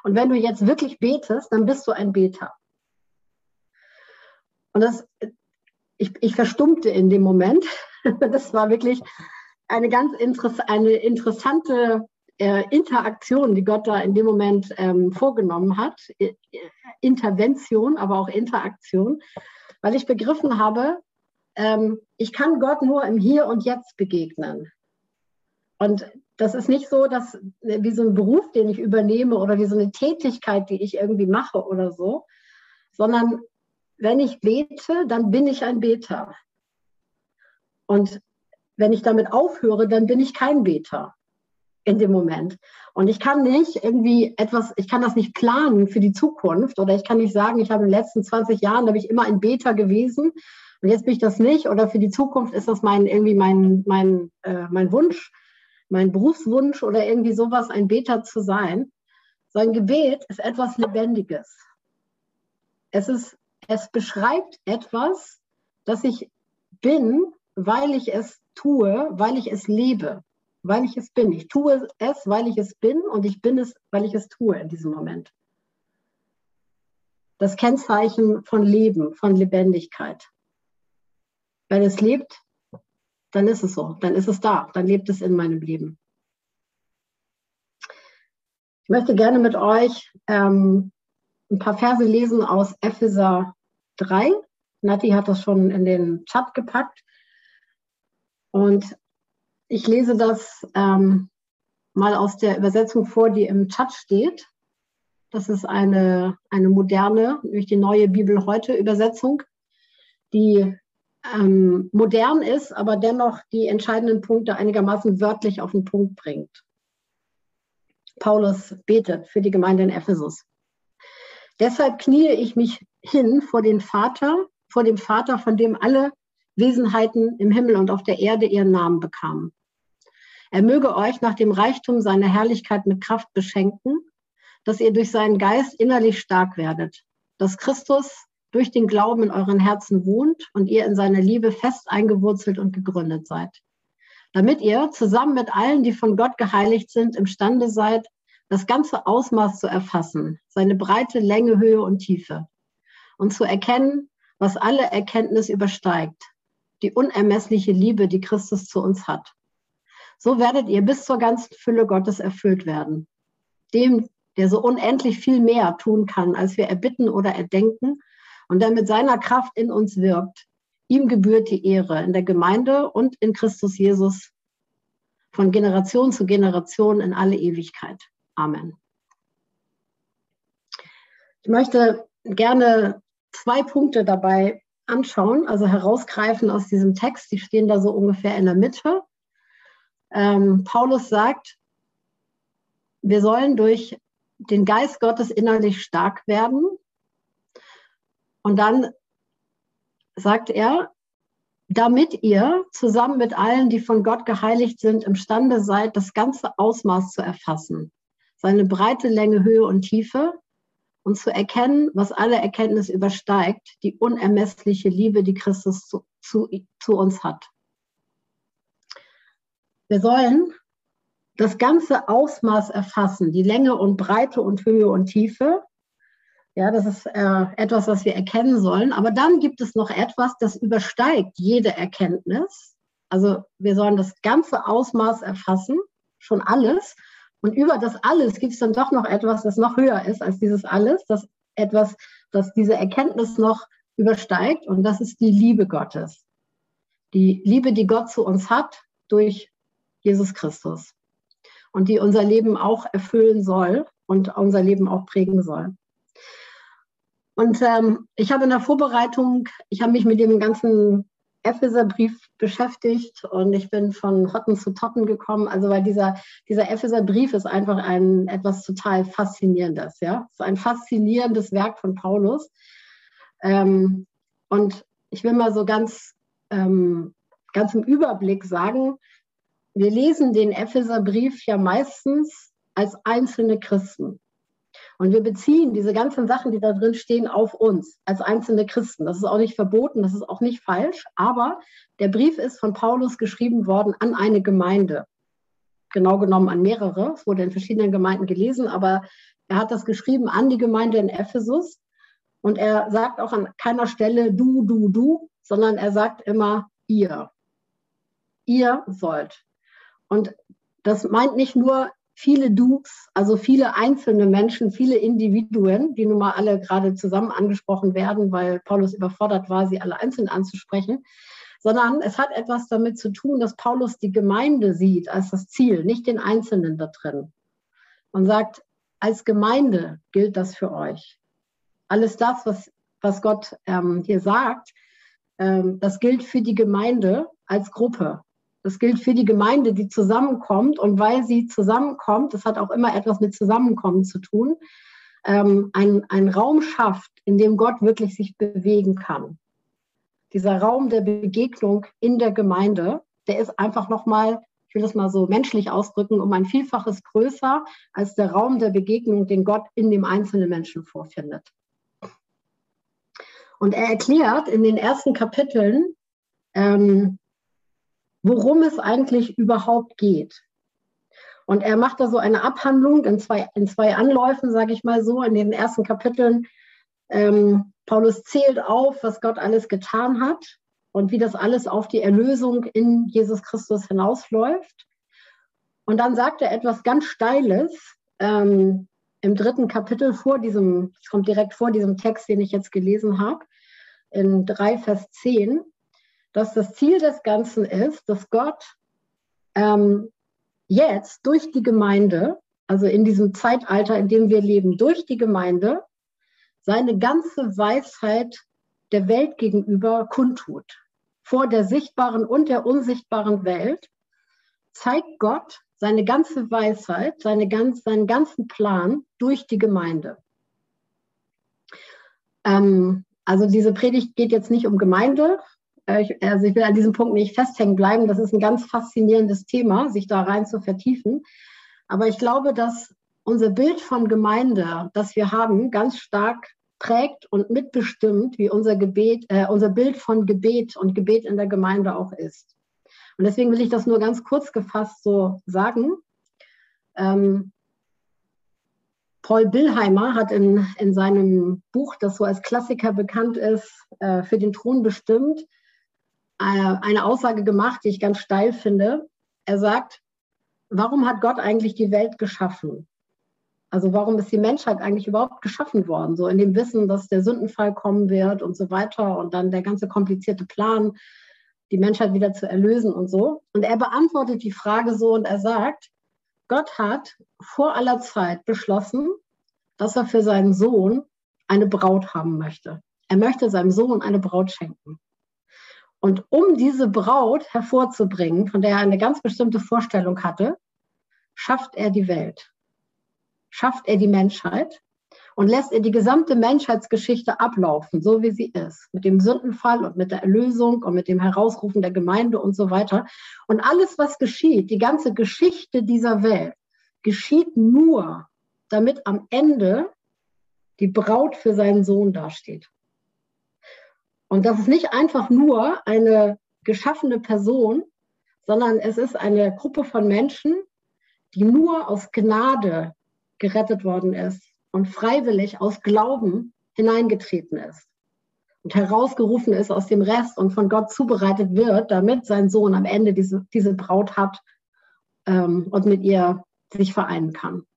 Und wenn du jetzt wirklich betest, dann bist du ein Beter. Und das, ich, ich verstummte in dem Moment. Das war wirklich eine ganz interess eine interessante äh, Interaktion, die Gott da in dem Moment ähm, vorgenommen hat. Intervention, aber auch Interaktion, weil ich begriffen habe, ähm, ich kann Gott nur im Hier und Jetzt begegnen. Und das ist nicht so, dass wie so ein Beruf, den ich übernehme oder wie so eine Tätigkeit, die ich irgendwie mache oder so, sondern wenn ich bete, dann bin ich ein Beter. Und wenn ich damit aufhöre, dann bin ich kein Beter in dem Moment. Und ich kann nicht irgendwie etwas, ich kann das nicht planen für die Zukunft oder ich kann nicht sagen, ich habe in den letzten 20 Jahren, da bin ich immer ein Beter gewesen und jetzt bin ich das nicht oder für die Zukunft ist das mein, irgendwie mein, mein, äh, mein Wunsch, mein Berufswunsch oder irgendwie sowas, ein Beter zu sein. So ein Gebet ist etwas Lebendiges. Es ist, es beschreibt etwas, das ich bin, weil ich es tue, weil ich es lebe, weil ich es bin. Ich tue es, weil ich es bin und ich bin es, weil ich es tue in diesem Moment. Das Kennzeichen von Leben, von Lebendigkeit. Wenn es lebt, dann ist es so, dann ist es da, dann lebt es in meinem Leben. Ich möchte gerne mit euch ähm, ein paar Verse lesen aus Epheser 3. Nati hat das schon in den Chat gepackt. Und ich lese das ähm, mal aus der Übersetzung vor, die im Chat steht. Das ist eine, eine moderne, durch die neue Bibel heute Übersetzung, die ähm, modern ist, aber dennoch die entscheidenden Punkte einigermaßen wörtlich auf den Punkt bringt. Paulus betet für die Gemeinde in Ephesus. Deshalb kniee ich mich hin vor den Vater, vor dem Vater, von dem alle Wesenheiten im Himmel und auf der Erde ihren Namen bekamen. Er möge euch nach dem Reichtum seiner Herrlichkeit mit Kraft beschenken, dass ihr durch seinen Geist innerlich stark werdet, dass Christus durch den Glauben in euren Herzen wohnt und ihr in seiner Liebe fest eingewurzelt und gegründet seid, damit ihr zusammen mit allen, die von Gott geheiligt sind, imstande seid, das ganze Ausmaß zu erfassen, seine Breite, Länge, Höhe und Tiefe. Und zu erkennen, was alle Erkenntnis übersteigt, die unermessliche Liebe, die Christus zu uns hat. So werdet ihr bis zur ganzen Fülle Gottes erfüllt werden. Dem, der so unendlich viel mehr tun kann, als wir erbitten oder erdenken und der mit seiner Kraft in uns wirkt. Ihm gebührt die Ehre in der Gemeinde und in Christus Jesus von Generation zu Generation in alle Ewigkeit. Amen. Ich möchte gerne zwei Punkte dabei anschauen, also herausgreifen aus diesem Text. Die stehen da so ungefähr in der Mitte. Ähm, Paulus sagt, wir sollen durch den Geist Gottes innerlich stark werden. Und dann sagt er, damit ihr zusammen mit allen, die von Gott geheiligt sind, imstande seid, das ganze Ausmaß zu erfassen, seine Breite, Länge, Höhe und Tiefe und zu erkennen, was alle Erkenntnis übersteigt, die unermessliche Liebe, die Christus zu, zu, zu uns hat. Wir sollen das ganze Ausmaß erfassen, die Länge und Breite und Höhe und Tiefe. Ja, das ist äh, etwas, was wir erkennen sollen. Aber dann gibt es noch etwas, das übersteigt jede Erkenntnis. Also wir sollen das ganze Ausmaß erfassen, schon alles. Und über das alles gibt es dann doch noch etwas, das noch höher ist als dieses alles, das etwas, das diese Erkenntnis noch übersteigt. Und das ist die Liebe Gottes. Die Liebe, die Gott zu uns hat durch Jesus Christus und die unser Leben auch erfüllen soll und unser Leben auch prägen soll. Und ähm, ich habe in der Vorbereitung, ich habe mich mit dem ganzen Epheserbrief beschäftigt und ich bin von Hotten zu Totten gekommen. Also weil dieser, dieser Epheserbrief ist einfach ein etwas total Faszinierendes, ja. Ist ein faszinierendes Werk von Paulus. Ähm, und ich will mal so ganz, ähm, ganz im Überblick sagen, wir lesen den Epheserbrief ja meistens als einzelne Christen. Und wir beziehen diese ganzen Sachen, die da drin stehen, auf uns als einzelne Christen. Das ist auch nicht verboten, das ist auch nicht falsch. Aber der Brief ist von Paulus geschrieben worden an eine Gemeinde. Genau genommen an mehrere. Es wurde in verschiedenen Gemeinden gelesen, aber er hat das geschrieben an die Gemeinde in Ephesus. Und er sagt auch an keiner Stelle du, du, du, sondern er sagt immer ihr. Ihr sollt. Und das meint nicht nur viele Dukes, also viele einzelne Menschen, viele Individuen, die nun mal alle gerade zusammen angesprochen werden, weil Paulus überfordert war, sie alle einzeln anzusprechen, sondern es hat etwas damit zu tun, dass Paulus die Gemeinde sieht als das Ziel, nicht den Einzelnen da drin. Und sagt, als Gemeinde gilt das für euch. Alles das, was, was Gott ähm, hier sagt, ähm, das gilt für die Gemeinde als Gruppe. Das gilt für die Gemeinde, die zusammenkommt. Und weil sie zusammenkommt, das hat auch immer etwas mit Zusammenkommen zu tun, ähm, ein, ein Raum schafft, in dem Gott wirklich sich bewegen kann. Dieser Raum der Begegnung in der Gemeinde, der ist einfach nochmal, ich will das mal so menschlich ausdrücken, um ein Vielfaches größer als der Raum der Begegnung, den Gott in dem einzelnen Menschen vorfindet. Und er erklärt in den ersten Kapiteln, ähm, worum es eigentlich überhaupt geht. Und er macht da so eine Abhandlung in zwei, in zwei Anläufen, sage ich mal so, in den ersten Kapiteln. Ähm, Paulus zählt auf, was Gott alles getan hat und wie das alles auf die Erlösung in Jesus Christus hinausläuft. Und dann sagt er etwas ganz Steiles ähm, im dritten Kapitel vor diesem, es kommt direkt vor diesem Text, den ich jetzt gelesen habe, in 3 Vers 10 dass das Ziel des Ganzen ist, dass Gott ähm, jetzt durch die Gemeinde, also in diesem Zeitalter, in dem wir leben, durch die Gemeinde seine ganze Weisheit der Welt gegenüber kundtut. Vor der sichtbaren und der unsichtbaren Welt zeigt Gott seine ganze Weisheit, seine ganz, seinen ganzen Plan durch die Gemeinde. Ähm, also diese Predigt geht jetzt nicht um Gemeinde, also ich will an diesem Punkt nicht festhängen bleiben. Das ist ein ganz faszinierendes Thema, sich da rein zu vertiefen. Aber ich glaube, dass unser Bild von Gemeinde, das wir haben, ganz stark prägt und mitbestimmt, wie unser Gebet, äh, unser Bild von Gebet und Gebet in der Gemeinde auch ist. Und deswegen will ich das nur ganz kurz gefasst so sagen. Ähm, Paul Billheimer hat in, in seinem Buch, das so als Klassiker bekannt ist, äh, für den Thron bestimmt, äh, eine Aussage gemacht, die ich ganz steil finde. Er sagt, warum hat Gott eigentlich die Welt geschaffen? Also warum ist die Menschheit eigentlich überhaupt geschaffen worden? So in dem Wissen, dass der Sündenfall kommen wird und so weiter und dann der ganze komplizierte Plan, die Menschheit wieder zu erlösen und so. Und er beantwortet die Frage so und er sagt, Gott hat vor aller Zeit beschlossen, dass er für seinen Sohn eine Braut haben möchte. Er möchte seinem Sohn eine Braut schenken. Und um diese Braut hervorzubringen, von der er eine ganz bestimmte Vorstellung hatte, schafft er die Welt schafft er die Menschheit und lässt er die gesamte Menschheitsgeschichte ablaufen, so wie sie ist, mit dem Sündenfall und mit der Erlösung und mit dem Herausrufen der Gemeinde und so weiter. Und alles, was geschieht, die ganze Geschichte dieser Welt, geschieht nur, damit am Ende die Braut für seinen Sohn dasteht. Und das ist nicht einfach nur eine geschaffene Person, sondern es ist eine Gruppe von Menschen, die nur aus Gnade gerettet worden ist und freiwillig aus Glauben hineingetreten ist und herausgerufen ist aus dem Rest und von Gott zubereitet wird, damit sein Sohn am Ende diese, diese Braut hat ähm, und mit ihr sich vereinen kann.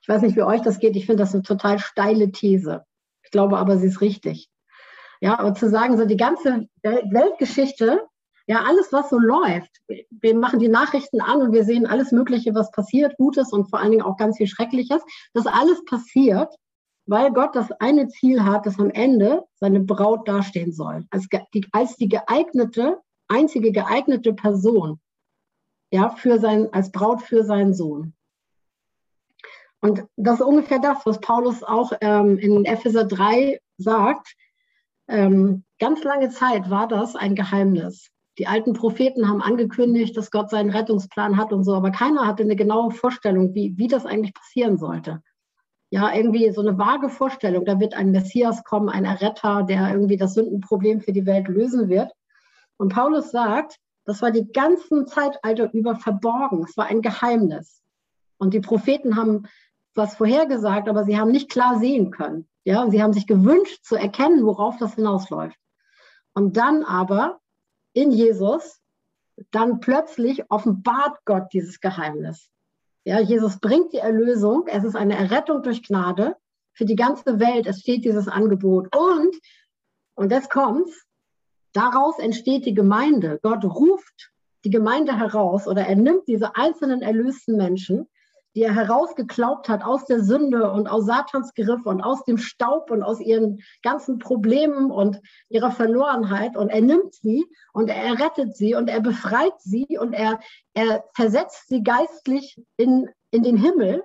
Ich weiß nicht, wie euch das geht. Ich finde das eine total steile These. Ich glaube aber, sie ist richtig. Ja, aber zu sagen, so die ganze Weltgeschichte ja, alles, was so läuft. Wir machen die Nachrichten an und wir sehen alles Mögliche, was passiert, Gutes und vor allen Dingen auch ganz viel Schreckliches. Das alles passiert, weil Gott das eine Ziel hat, dass am Ende seine Braut dastehen soll, als die, als die geeignete, einzige geeignete Person, ja, für sein, als Braut für seinen Sohn. Und das ist ungefähr das, was Paulus auch ähm, in Epheser 3 sagt. Ähm, ganz lange Zeit war das ein Geheimnis. Die alten Propheten haben angekündigt, dass Gott seinen Rettungsplan hat und so, aber keiner hatte eine genaue Vorstellung, wie, wie das eigentlich passieren sollte. Ja, irgendwie so eine vage Vorstellung, da wird ein Messias kommen, ein Erretter, der irgendwie das Sündenproblem für die Welt lösen wird. Und Paulus sagt, das war die ganzen Zeitalter über verborgen, es war ein Geheimnis. Und die Propheten haben was vorhergesagt, aber sie haben nicht klar sehen können. Ja, und sie haben sich gewünscht zu erkennen, worauf das hinausläuft. Und dann aber in Jesus, dann plötzlich offenbart Gott dieses Geheimnis. Ja, Jesus bringt die Erlösung. Es ist eine Errettung durch Gnade für die ganze Welt. Es steht dieses Angebot. Und, und jetzt kommt's, daraus entsteht die Gemeinde. Gott ruft die Gemeinde heraus oder er nimmt diese einzelnen erlösten Menschen die er herausgeklaubt hat aus der Sünde und aus Satans Griff und aus dem Staub und aus ihren ganzen Problemen und ihrer Verlorenheit. Und er nimmt sie und er rettet sie und er befreit sie und er, er versetzt sie geistlich in, in den Himmel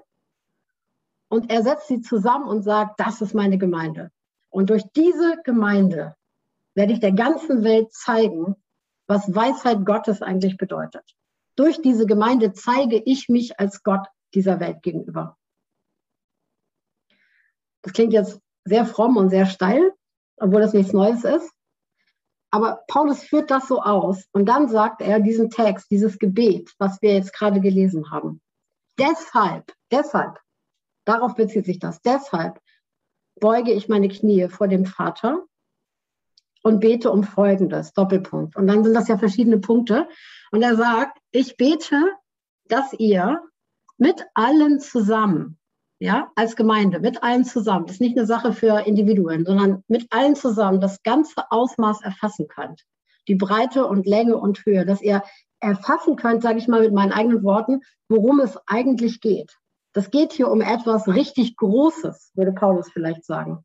und er setzt sie zusammen und sagt, das ist meine Gemeinde. Und durch diese Gemeinde werde ich der ganzen Welt zeigen, was Weisheit Gottes eigentlich bedeutet. Durch diese Gemeinde zeige ich mich als Gott dieser Welt gegenüber. Das klingt jetzt sehr fromm und sehr steil, obwohl das nichts Neues ist. Aber Paulus führt das so aus und dann sagt er diesen Text, dieses Gebet, was wir jetzt gerade gelesen haben. Deshalb, deshalb, darauf bezieht sich das, deshalb beuge ich meine Knie vor dem Vater und bete um Folgendes, Doppelpunkt. Und dann sind das ja verschiedene Punkte. Und er sagt, ich bete, dass ihr mit allen zusammen, ja, als Gemeinde, mit allen zusammen. Das ist nicht eine Sache für Individuen, sondern mit allen zusammen das ganze Ausmaß erfassen könnt. Die Breite und Länge und Höhe, dass ihr erfassen könnt, sage ich mal mit meinen eigenen Worten, worum es eigentlich geht. Das geht hier um etwas richtig Großes, würde Paulus vielleicht sagen.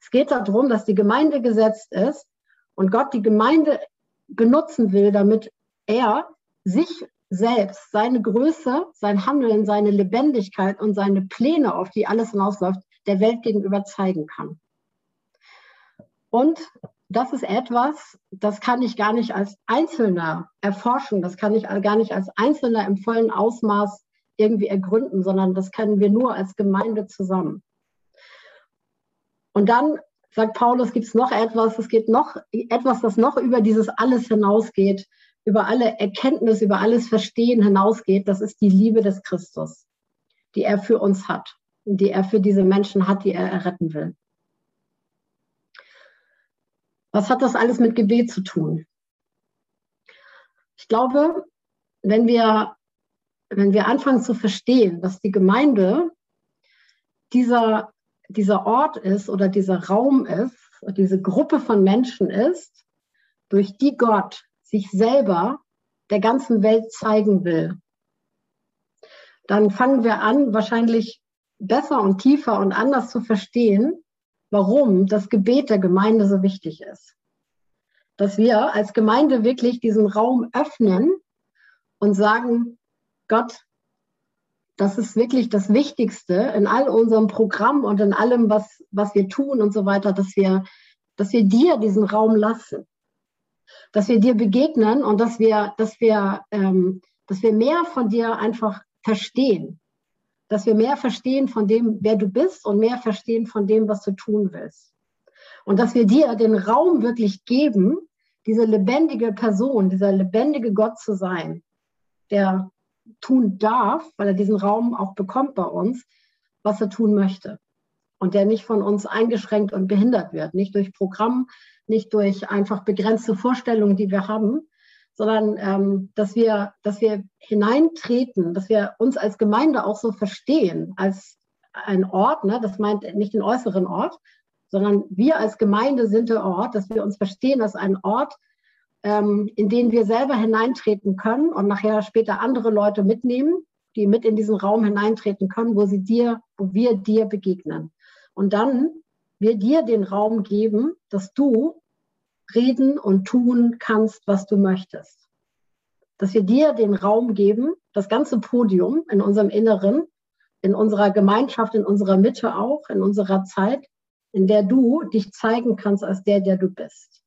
Es geht darum, dass die Gemeinde gesetzt ist und Gott die Gemeinde benutzen will, damit er sich selbst, seine Größe, sein Handeln, seine Lebendigkeit und seine Pläne, auf die alles hinausläuft, der Welt gegenüber zeigen kann. Und das ist etwas, das kann ich gar nicht als Einzelner erforschen, das kann ich gar nicht als Einzelner im vollen Ausmaß irgendwie ergründen, sondern das können wir nur als Gemeinde zusammen. Und dann sagt Paulus, gibt es noch etwas, es geht noch etwas, das noch über dieses alles hinausgeht, über alle Erkenntnis, über alles Verstehen hinausgeht, das ist die Liebe des Christus, die er für uns hat, die er für diese Menschen hat, die er erretten will. Was hat das alles mit Gebet zu tun? Ich glaube, wenn wir wenn wir anfangen zu verstehen, dass die Gemeinde dieser, dieser Ort ist oder dieser Raum ist, diese Gruppe von Menschen ist, durch die Gott sich selber der ganzen Welt zeigen will, dann fangen wir an, wahrscheinlich besser und tiefer und anders zu verstehen, warum das Gebet der Gemeinde so wichtig ist. Dass wir als Gemeinde wirklich diesen Raum öffnen und sagen, Gott, das ist wirklich das Wichtigste in all unserem Programm und in allem, was, was wir tun und so weiter, dass wir, dass wir dir diesen Raum lassen. Dass wir dir begegnen und dass wir, dass wir, ähm, dass wir mehr von dir einfach verstehen. Dass wir mehr verstehen von dem, wer du bist und mehr verstehen von dem, was du tun willst. Und dass wir dir den Raum wirklich geben, diese lebendige Person, dieser lebendige Gott zu sein, der tun darf, weil er diesen Raum auch bekommt bei uns, was er tun möchte. Und der nicht von uns eingeschränkt und behindert wird, nicht durch Programm, nicht durch einfach begrenzte Vorstellungen, die wir haben, sondern ähm, dass, wir, dass wir hineintreten, dass wir uns als Gemeinde auch so verstehen, als ein Ort, ne? das meint nicht den äußeren Ort, sondern wir als Gemeinde sind der Ort, dass wir uns verstehen als ein Ort, ähm, in denen wir selber hineintreten können und nachher später andere Leute mitnehmen, die mit in diesen Raum hineintreten können, wo sie dir, wo wir dir begegnen. Und dann wir dir den Raum geben, dass du reden und tun kannst, was du möchtest. Dass wir dir den Raum geben, das ganze Podium in unserem Inneren, in unserer Gemeinschaft, in unserer Mitte auch, in unserer Zeit, in der du dich zeigen kannst als der, der du bist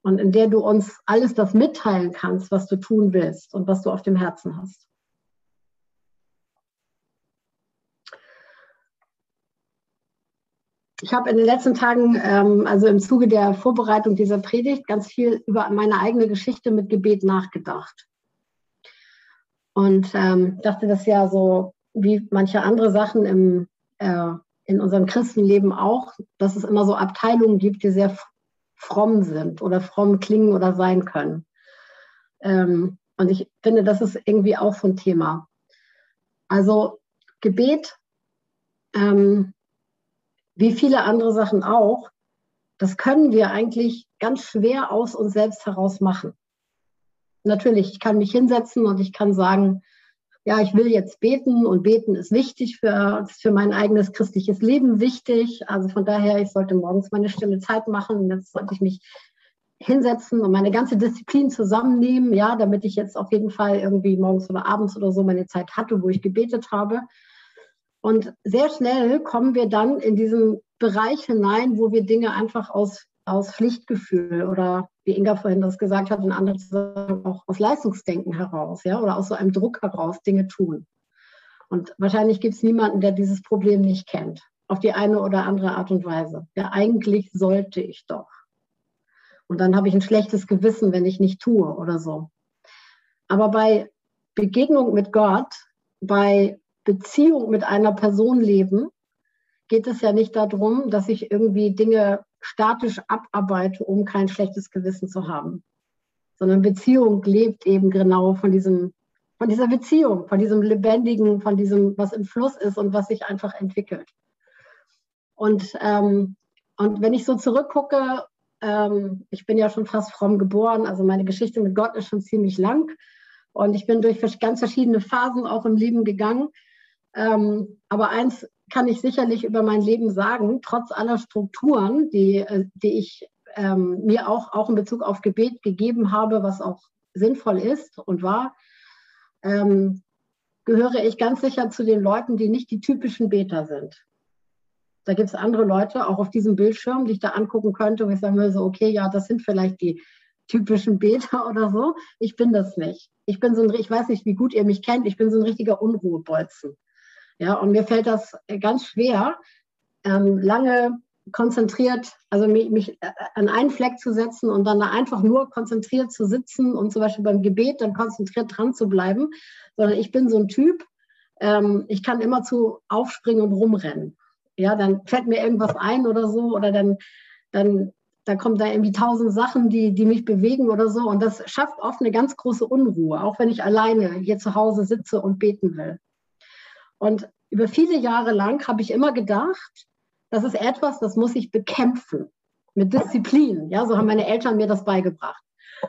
und in der du uns alles das mitteilen kannst, was du tun willst und was du auf dem Herzen hast. Ich habe in den letzten Tagen, ähm, also im Zuge der Vorbereitung dieser Predigt, ganz viel über meine eigene Geschichte mit Gebet nachgedacht. Und ähm, dachte, das ja so wie manche andere Sachen im, äh, in unserem Christenleben auch, dass es immer so Abteilungen gibt, die sehr fromm sind oder fromm klingen oder sein können. Ähm, und ich finde, das ist irgendwie auch so ein Thema. Also Gebet, ähm, wie viele andere Sachen auch, das können wir eigentlich ganz schwer aus uns selbst heraus machen. Natürlich, ich kann mich hinsetzen und ich kann sagen, ja, ich will jetzt beten und beten ist wichtig für, für mein eigenes christliches Leben wichtig. Also von daher, ich sollte morgens meine stille Zeit machen und jetzt sollte ich mich hinsetzen und meine ganze Disziplin zusammennehmen, ja, damit ich jetzt auf jeden Fall irgendwie morgens oder abends oder so meine Zeit hatte, wo ich gebetet habe. Und sehr schnell kommen wir dann in diesen Bereich hinein, wo wir Dinge einfach aus, aus Pflichtgefühl oder wie Inga vorhin das gesagt hat, und andere sagen, auch aus Leistungsdenken heraus, ja, oder aus so einem Druck heraus Dinge tun. Und wahrscheinlich gibt es niemanden, der dieses Problem nicht kennt, auf die eine oder andere Art und Weise. Ja, eigentlich sollte ich doch. Und dann habe ich ein schlechtes Gewissen, wenn ich nicht tue oder so. Aber bei Begegnung mit Gott, bei Beziehung mit einer Person leben, geht es ja nicht darum, dass ich irgendwie Dinge statisch abarbeite, um kein schlechtes Gewissen zu haben. Sondern Beziehung lebt eben genau von diesem, von dieser Beziehung, von diesem Lebendigen, von diesem, was im Fluss ist und was sich einfach entwickelt. Und, ähm, und wenn ich so zurückgucke, ähm, ich bin ja schon fast fromm geboren, also meine Geschichte mit Gott ist schon ziemlich lang. Und ich bin durch ganz verschiedene Phasen auch im Leben gegangen. Ähm, aber eins kann ich sicherlich über mein Leben sagen, trotz aller Strukturen, die, äh, die ich ähm, mir auch, auch in Bezug auf Gebet gegeben habe, was auch sinnvoll ist und war, ähm, gehöre ich ganz sicher zu den Leuten, die nicht die typischen Beter sind. Da gibt es andere Leute, auch auf diesem Bildschirm, die ich da angucken könnte, wo ich sagen würde, so, okay, ja, das sind vielleicht die typischen Beter oder so. Ich bin das nicht. Ich bin so ein, ich weiß nicht, wie gut ihr mich kennt, ich bin so ein richtiger Unruhebolzen. Ja, und mir fällt das ganz schwer, ähm, lange konzentriert, also mich, mich, äh, an einen Fleck zu setzen und dann da einfach nur konzentriert zu sitzen und zum Beispiel beim Gebet dann konzentriert dran zu bleiben, sondern ich bin so ein Typ, ähm, ich kann immer zu aufspringen und rumrennen. Ja, dann fällt mir irgendwas ein oder so oder dann, dann da kommen da irgendwie tausend Sachen, die, die mich bewegen oder so. Und das schafft oft eine ganz große Unruhe, auch wenn ich alleine hier zu Hause sitze und beten will. Und über viele Jahre lang habe ich immer gedacht, das ist etwas, das muss ich bekämpfen mit Disziplin. Ja, so haben meine Eltern mir das beigebracht.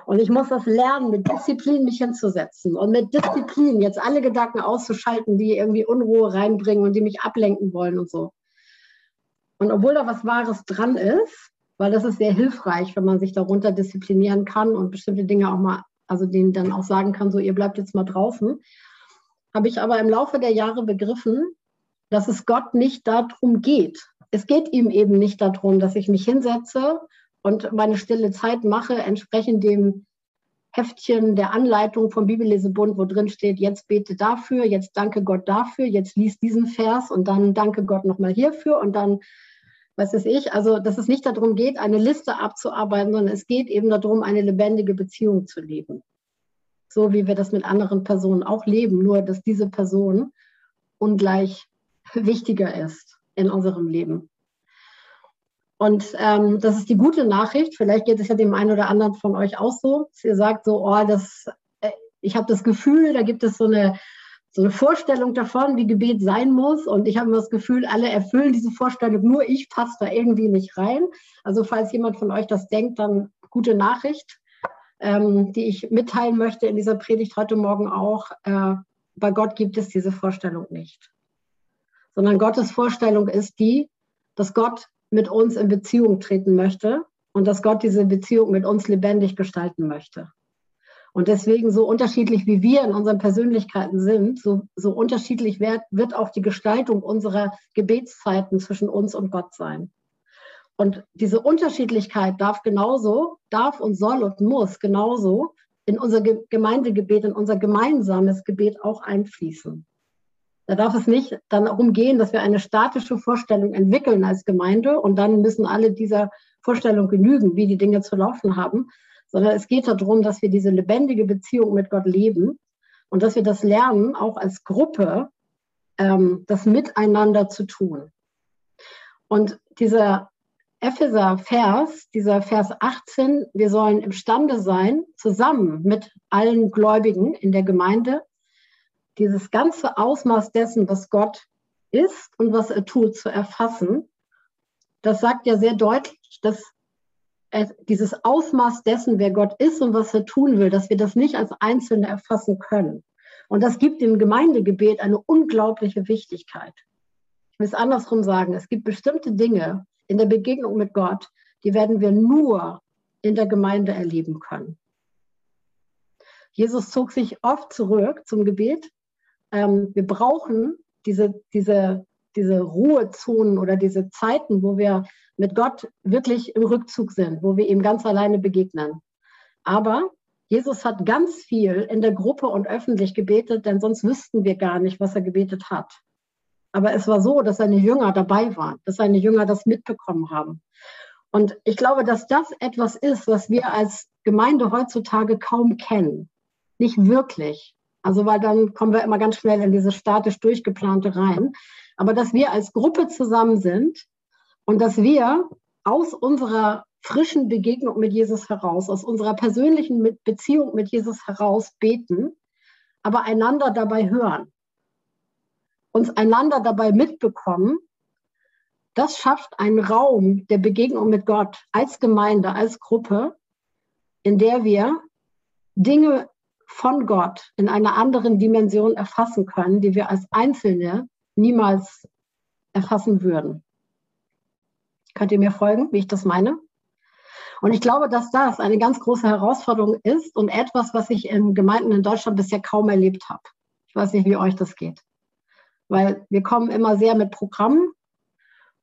Und ich muss das lernen, mit Disziplin mich hinzusetzen und mit Disziplin jetzt alle Gedanken auszuschalten, die irgendwie Unruhe reinbringen und die mich ablenken wollen und so. Und obwohl da was Wahres dran ist, weil das ist sehr hilfreich, wenn man sich darunter disziplinieren kann und bestimmte Dinge auch mal, also denen dann auch sagen kann, so ihr bleibt jetzt mal draußen, habe ich aber im Laufe der Jahre begriffen, dass es Gott nicht darum geht. Es geht ihm eben nicht darum, dass ich mich hinsetze und meine stille Zeit mache, entsprechend dem Heftchen der Anleitung vom Bibellesebund, wo drin steht, jetzt bete dafür, jetzt danke Gott dafür, jetzt lies diesen Vers und dann danke Gott nochmal hierfür und dann was weiß ich, also dass es nicht darum geht, eine Liste abzuarbeiten, sondern es geht eben darum, eine lebendige Beziehung zu leben. So wie wir das mit anderen Personen auch leben, nur dass diese Person ungleich wichtiger ist in unserem Leben. Und ähm, das ist die gute Nachricht. Vielleicht geht es ja dem einen oder anderen von euch auch so. Dass ihr sagt so, oh, das, äh, ich habe das Gefühl, da gibt es so eine so eine Vorstellung davon, wie Gebet sein muss. Und ich habe das Gefühl, alle erfüllen diese Vorstellung, nur ich passe da irgendwie nicht rein. Also falls jemand von euch das denkt, dann gute Nachricht, ähm, die ich mitteilen möchte in dieser Predigt heute Morgen auch. Äh, bei Gott gibt es diese Vorstellung nicht. Sondern Gottes Vorstellung ist die, dass Gott mit uns in Beziehung treten möchte und dass Gott diese Beziehung mit uns lebendig gestalten möchte. Und deswegen, so unterschiedlich wie wir in unseren Persönlichkeiten sind, so, so unterschiedlich wird, wird auch die Gestaltung unserer Gebetszeiten zwischen uns und Gott sein. Und diese Unterschiedlichkeit darf genauso, darf und soll und muss genauso in unser Gemeindegebet, in unser gemeinsames Gebet auch einfließen. Da darf es nicht dann darum gehen, dass wir eine statische Vorstellung entwickeln als Gemeinde und dann müssen alle dieser Vorstellung genügen, wie die Dinge zu laufen haben, sondern es geht darum, dass wir diese lebendige Beziehung mit Gott leben und dass wir das lernen, auch als Gruppe, ähm, das miteinander zu tun. Und dieser Epheser-Vers, dieser Vers 18, wir sollen imstande sein, zusammen mit allen Gläubigen in der Gemeinde, dieses ganze Ausmaß dessen, was Gott ist und was er tut, zu erfassen. Das sagt ja sehr deutlich, dass dieses Ausmaß dessen, wer Gott ist und was er tun will, dass wir das nicht als Einzelne erfassen können. Und das gibt dem Gemeindegebet eine unglaubliche Wichtigkeit. Ich will es andersrum sagen, es gibt bestimmte Dinge in der Begegnung mit Gott, die werden wir nur in der Gemeinde erleben können. Jesus zog sich oft zurück zum Gebet. Ähm, wir brauchen diese, diese diese Ruhezonen oder diese Zeiten, wo wir mit Gott wirklich im Rückzug sind, wo wir ihm ganz alleine begegnen. Aber Jesus hat ganz viel in der Gruppe und öffentlich gebetet, denn sonst wüssten wir gar nicht, was er gebetet hat. Aber es war so, dass seine Jünger dabei waren, dass seine Jünger das mitbekommen haben. Und ich glaube, dass das etwas ist, was wir als Gemeinde heutzutage kaum kennen. Nicht wirklich. Also, weil dann kommen wir immer ganz schnell in diese statisch durchgeplante rein aber dass wir als Gruppe zusammen sind und dass wir aus unserer frischen Begegnung mit Jesus heraus, aus unserer persönlichen Beziehung mit Jesus heraus beten, aber einander dabei hören, uns einander dabei mitbekommen, das schafft einen Raum der Begegnung mit Gott als Gemeinde, als Gruppe, in der wir Dinge von Gott in einer anderen Dimension erfassen können, die wir als Einzelne niemals erfassen würden. Könnt ihr mir folgen, wie ich das meine? Und ich glaube, dass das eine ganz große Herausforderung ist und etwas, was ich in Gemeinden in Deutschland bisher kaum erlebt habe. Ich weiß nicht, wie euch das geht. Weil wir kommen immer sehr mit Programmen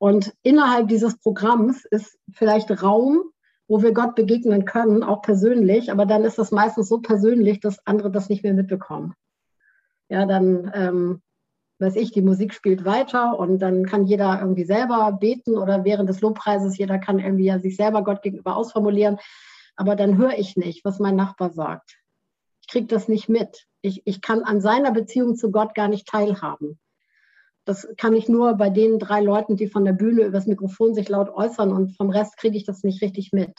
und innerhalb dieses Programms ist vielleicht Raum, wo wir Gott begegnen können, auch persönlich, aber dann ist das meistens so persönlich, dass andere das nicht mehr mitbekommen. Ja, dann ähm, weiß ich, die Musik spielt weiter und dann kann jeder irgendwie selber beten oder während des Lobpreises, jeder kann irgendwie ja sich selber Gott gegenüber ausformulieren. Aber dann höre ich nicht, was mein Nachbar sagt. Ich kriege das nicht mit. Ich, ich kann an seiner Beziehung zu Gott gar nicht teilhaben. Das kann ich nur bei den drei Leuten, die von der Bühne übers Mikrofon sich laut äußern und vom Rest kriege ich das nicht richtig mit.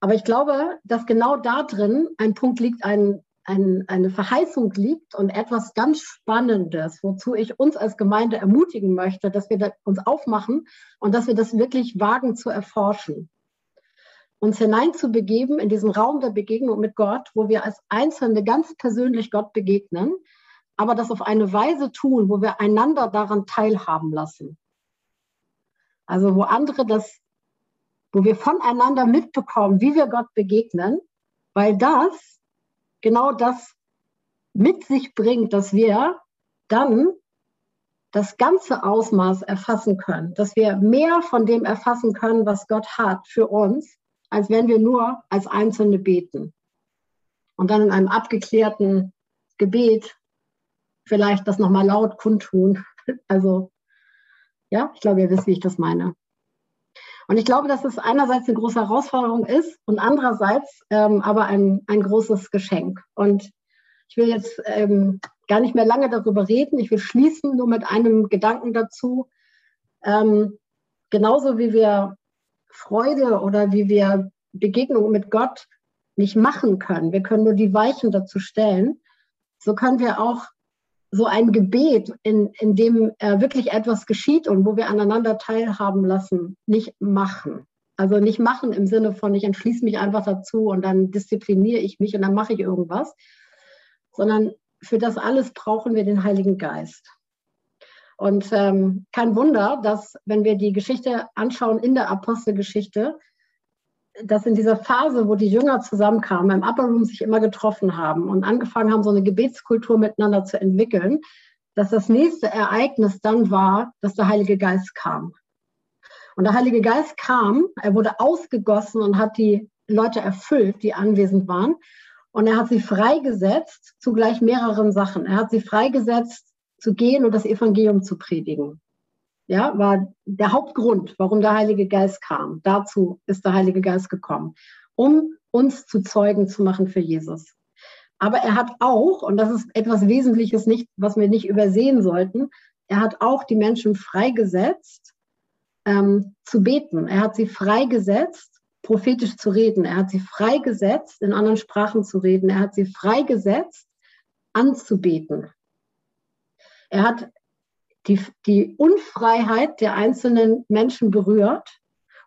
Aber ich glaube, dass genau da drin ein Punkt liegt, ein, ein, eine Verheißung liegt und etwas ganz Spannendes, wozu ich uns als Gemeinde ermutigen möchte, dass wir uns aufmachen und dass wir das wirklich wagen zu erforschen. Uns hineinzubegeben in diesen Raum der Begegnung mit Gott, wo wir als Einzelne ganz persönlich Gott begegnen, aber das auf eine Weise tun, wo wir einander daran teilhaben lassen. Also wo andere das wo wir voneinander mitbekommen, wie wir Gott begegnen, weil das genau das mit sich bringt, dass wir dann das ganze Ausmaß erfassen können, dass wir mehr von dem erfassen können, was Gott hat für uns, als wenn wir nur als Einzelne beten. Und dann in einem abgeklärten Gebet vielleicht das nochmal laut kundtun. Also, ja, ich glaube, ihr wisst, wie ich das meine. Und ich glaube, dass es einerseits eine große Herausforderung ist und andererseits ähm, aber ein, ein großes Geschenk. Und ich will jetzt ähm, gar nicht mehr lange darüber reden. Ich will schließen nur mit einem Gedanken dazu. Ähm, genauso wie wir Freude oder wie wir Begegnungen mit Gott nicht machen können, wir können nur die Weichen dazu stellen, so können wir auch so ein Gebet, in, in dem äh, wirklich etwas geschieht und wo wir aneinander teilhaben lassen, nicht machen. Also nicht machen im Sinne von, ich entschließe mich einfach dazu und dann diszipliniere ich mich und dann mache ich irgendwas, sondern für das alles brauchen wir den Heiligen Geist. Und ähm, kein Wunder, dass wenn wir die Geschichte anschauen in der Apostelgeschichte, dass in dieser Phase, wo die Jünger zusammenkamen, im Upper Room sich immer getroffen haben und angefangen haben, so eine Gebetskultur miteinander zu entwickeln, dass das nächste Ereignis dann war, dass der Heilige Geist kam. Und der Heilige Geist kam, er wurde ausgegossen und hat die Leute erfüllt, die anwesend waren. Und er hat sie freigesetzt zu gleich mehreren Sachen. Er hat sie freigesetzt, zu gehen und das Evangelium zu predigen ja, war der Hauptgrund, warum der Heilige Geist kam. Dazu ist der Heilige Geist gekommen, um uns zu Zeugen zu machen für Jesus. Aber er hat auch, und das ist etwas Wesentliches, nicht, was wir nicht übersehen sollten, er hat auch die Menschen freigesetzt, ähm, zu beten. Er hat sie freigesetzt, prophetisch zu reden. Er hat sie freigesetzt, in anderen Sprachen zu reden. Er hat sie freigesetzt, anzubeten. Er hat die, die Unfreiheit der einzelnen Menschen berührt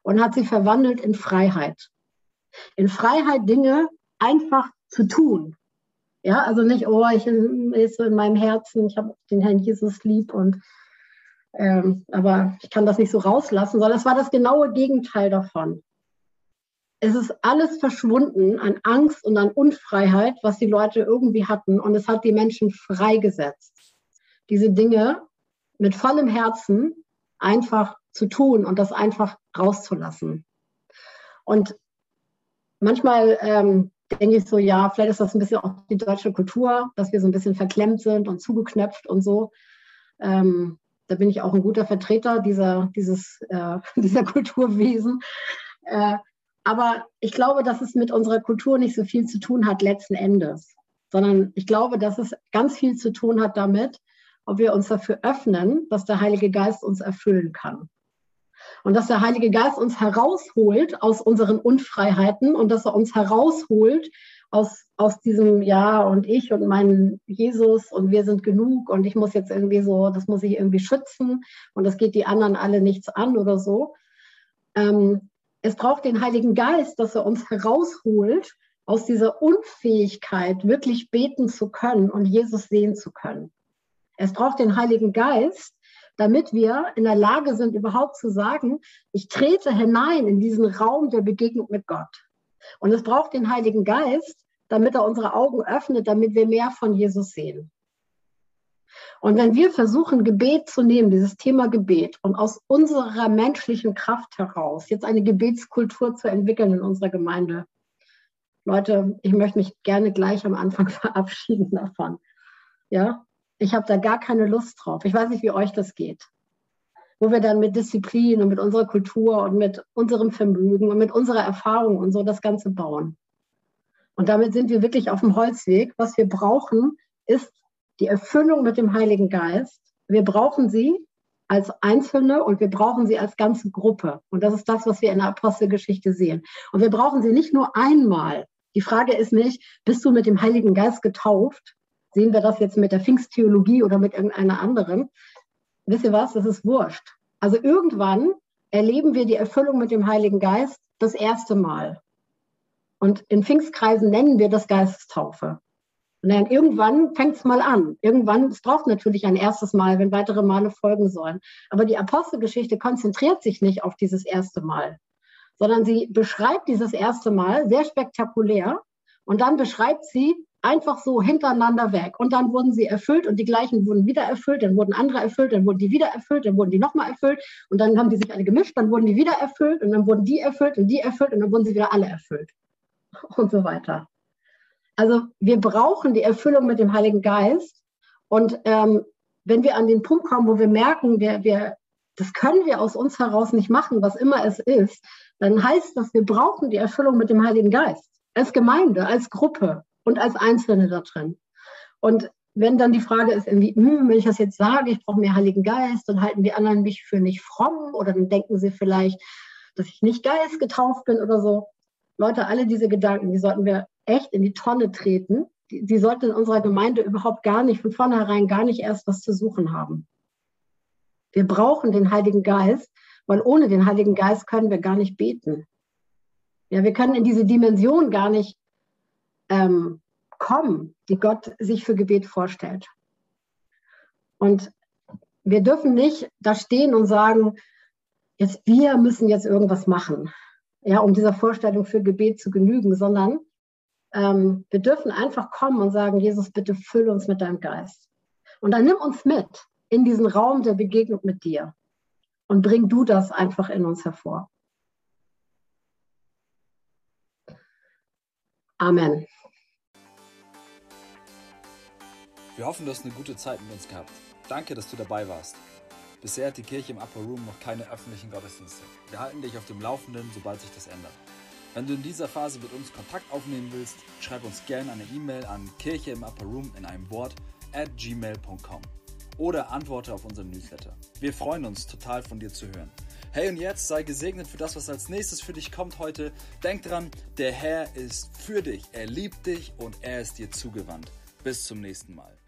und hat sie verwandelt in Freiheit. In Freiheit Dinge einfach zu tun. Ja, also nicht, oh, ich ist so in meinem Herzen, ich habe den Herrn Jesus lieb und ähm, aber ich kann das nicht so rauslassen, sondern es war das genaue Gegenteil davon. Es ist alles verschwunden an Angst und an Unfreiheit, was die Leute irgendwie hatten, und es hat die Menschen freigesetzt, diese Dinge mit vollem Herzen einfach zu tun und das einfach rauszulassen. Und manchmal ähm, denke ich so, ja, vielleicht ist das ein bisschen auch die deutsche Kultur, dass wir so ein bisschen verklemmt sind und zugeknöpft und so. Ähm, da bin ich auch ein guter Vertreter dieser, dieses, äh, dieser Kulturwesen. Äh, aber ich glaube, dass es mit unserer Kultur nicht so viel zu tun hat letzten Endes, sondern ich glaube, dass es ganz viel zu tun hat damit, ob wir uns dafür öffnen, dass der Heilige Geist uns erfüllen kann. Und dass der Heilige Geist uns herausholt aus unseren Unfreiheiten und dass er uns herausholt aus, aus diesem Ja und ich und mein Jesus und wir sind genug und ich muss jetzt irgendwie so, das muss ich irgendwie schützen und das geht die anderen alle nichts an oder so. Ähm, es braucht den Heiligen Geist, dass er uns herausholt aus dieser Unfähigkeit, wirklich beten zu können und Jesus sehen zu können. Es braucht den Heiligen Geist, damit wir in der Lage sind, überhaupt zu sagen, ich trete hinein in diesen Raum der Begegnung mit Gott. Und es braucht den Heiligen Geist, damit er unsere Augen öffnet, damit wir mehr von Jesus sehen. Und wenn wir versuchen, Gebet zu nehmen, dieses Thema Gebet, und aus unserer menschlichen Kraft heraus jetzt eine Gebetskultur zu entwickeln in unserer Gemeinde, Leute, ich möchte mich gerne gleich am Anfang verabschieden davon. Ja, ich habe da gar keine Lust drauf. Ich weiß nicht, wie euch das geht. Wo wir dann mit Disziplin und mit unserer Kultur und mit unserem Vermögen und mit unserer Erfahrung und so das Ganze bauen. Und damit sind wir wirklich auf dem Holzweg. Was wir brauchen, ist die Erfüllung mit dem Heiligen Geist, wir brauchen sie als Einzelne und wir brauchen sie als ganze Gruppe. Und das ist das, was wir in der Apostelgeschichte sehen. Und wir brauchen sie nicht nur einmal. Die Frage ist nicht, bist du mit dem Heiligen Geist getauft? Sehen wir das jetzt mit der Pfingsttheologie oder mit irgendeiner anderen? Wisst ihr was? Das ist wurscht. Also irgendwann erleben wir die Erfüllung mit dem Heiligen Geist das erste Mal. Und in Pfingstkreisen nennen wir das Geistestaufe. Und dann irgendwann fängt es mal an. Irgendwann, es braucht natürlich ein erstes Mal, wenn weitere Male folgen sollen. Aber die Apostelgeschichte konzentriert sich nicht auf dieses erste Mal, sondern sie beschreibt dieses erste Mal sehr spektakulär und dann beschreibt sie einfach so hintereinander weg. Und dann wurden sie erfüllt und die gleichen wurden wieder erfüllt, dann wurden andere erfüllt, dann wurden die wieder erfüllt, dann wurden die nochmal erfüllt und dann haben die sich alle gemischt, dann wurden die wieder erfüllt und dann wurden die erfüllt und die erfüllt und dann wurden sie wieder alle erfüllt und so weiter. Also wir brauchen die Erfüllung mit dem Heiligen Geist. Und ähm, wenn wir an den Punkt kommen, wo wir merken, wir, wir, das können wir aus uns heraus nicht machen, was immer es ist, dann heißt das, wir brauchen die Erfüllung mit dem Heiligen Geist. Als Gemeinde, als Gruppe und als Einzelne da drin. Und wenn dann die Frage ist, irgendwie, hm, wenn ich das jetzt sage, ich brauche mehr Heiligen Geist, dann halten die anderen mich für nicht fromm oder dann denken sie vielleicht, dass ich nicht Geist getauft bin oder so. Leute, alle diese Gedanken, die sollten wir echt in die Tonne treten. Die, die sollten in unserer Gemeinde überhaupt gar nicht, von vornherein gar nicht erst was zu suchen haben. Wir brauchen den Heiligen Geist, weil ohne den Heiligen Geist können wir gar nicht beten. Ja, wir können in diese Dimension gar nicht ähm, kommen, die Gott sich für Gebet vorstellt. Und wir dürfen nicht da stehen und sagen, jetzt wir müssen jetzt irgendwas machen ja, um dieser Vorstellung für Gebet zu genügen, sondern ähm, wir dürfen einfach kommen und sagen, Jesus, bitte füll uns mit deinem Geist. Und dann nimm uns mit in diesen Raum der Begegnung mit dir und bring du das einfach in uns hervor. Amen. Wir hoffen, du hast eine gute Zeit mit uns gehabt. Danke, dass du dabei warst. Bisher hat die Kirche im Upper Room noch keine öffentlichen Gottesdienste. Wir halten dich auf dem Laufenden, sobald sich das ändert. Wenn du in dieser Phase mit uns Kontakt aufnehmen willst, schreib uns gerne eine E-Mail an kirche im Upper Room in einem Wort at gmail.com oder antworte auf unseren Newsletter. Wir freuen uns total von dir zu hören. Hey und jetzt sei gesegnet für das, was als nächstes für dich kommt heute. Denk dran, der Herr ist für dich, er liebt dich und er ist dir zugewandt. Bis zum nächsten Mal.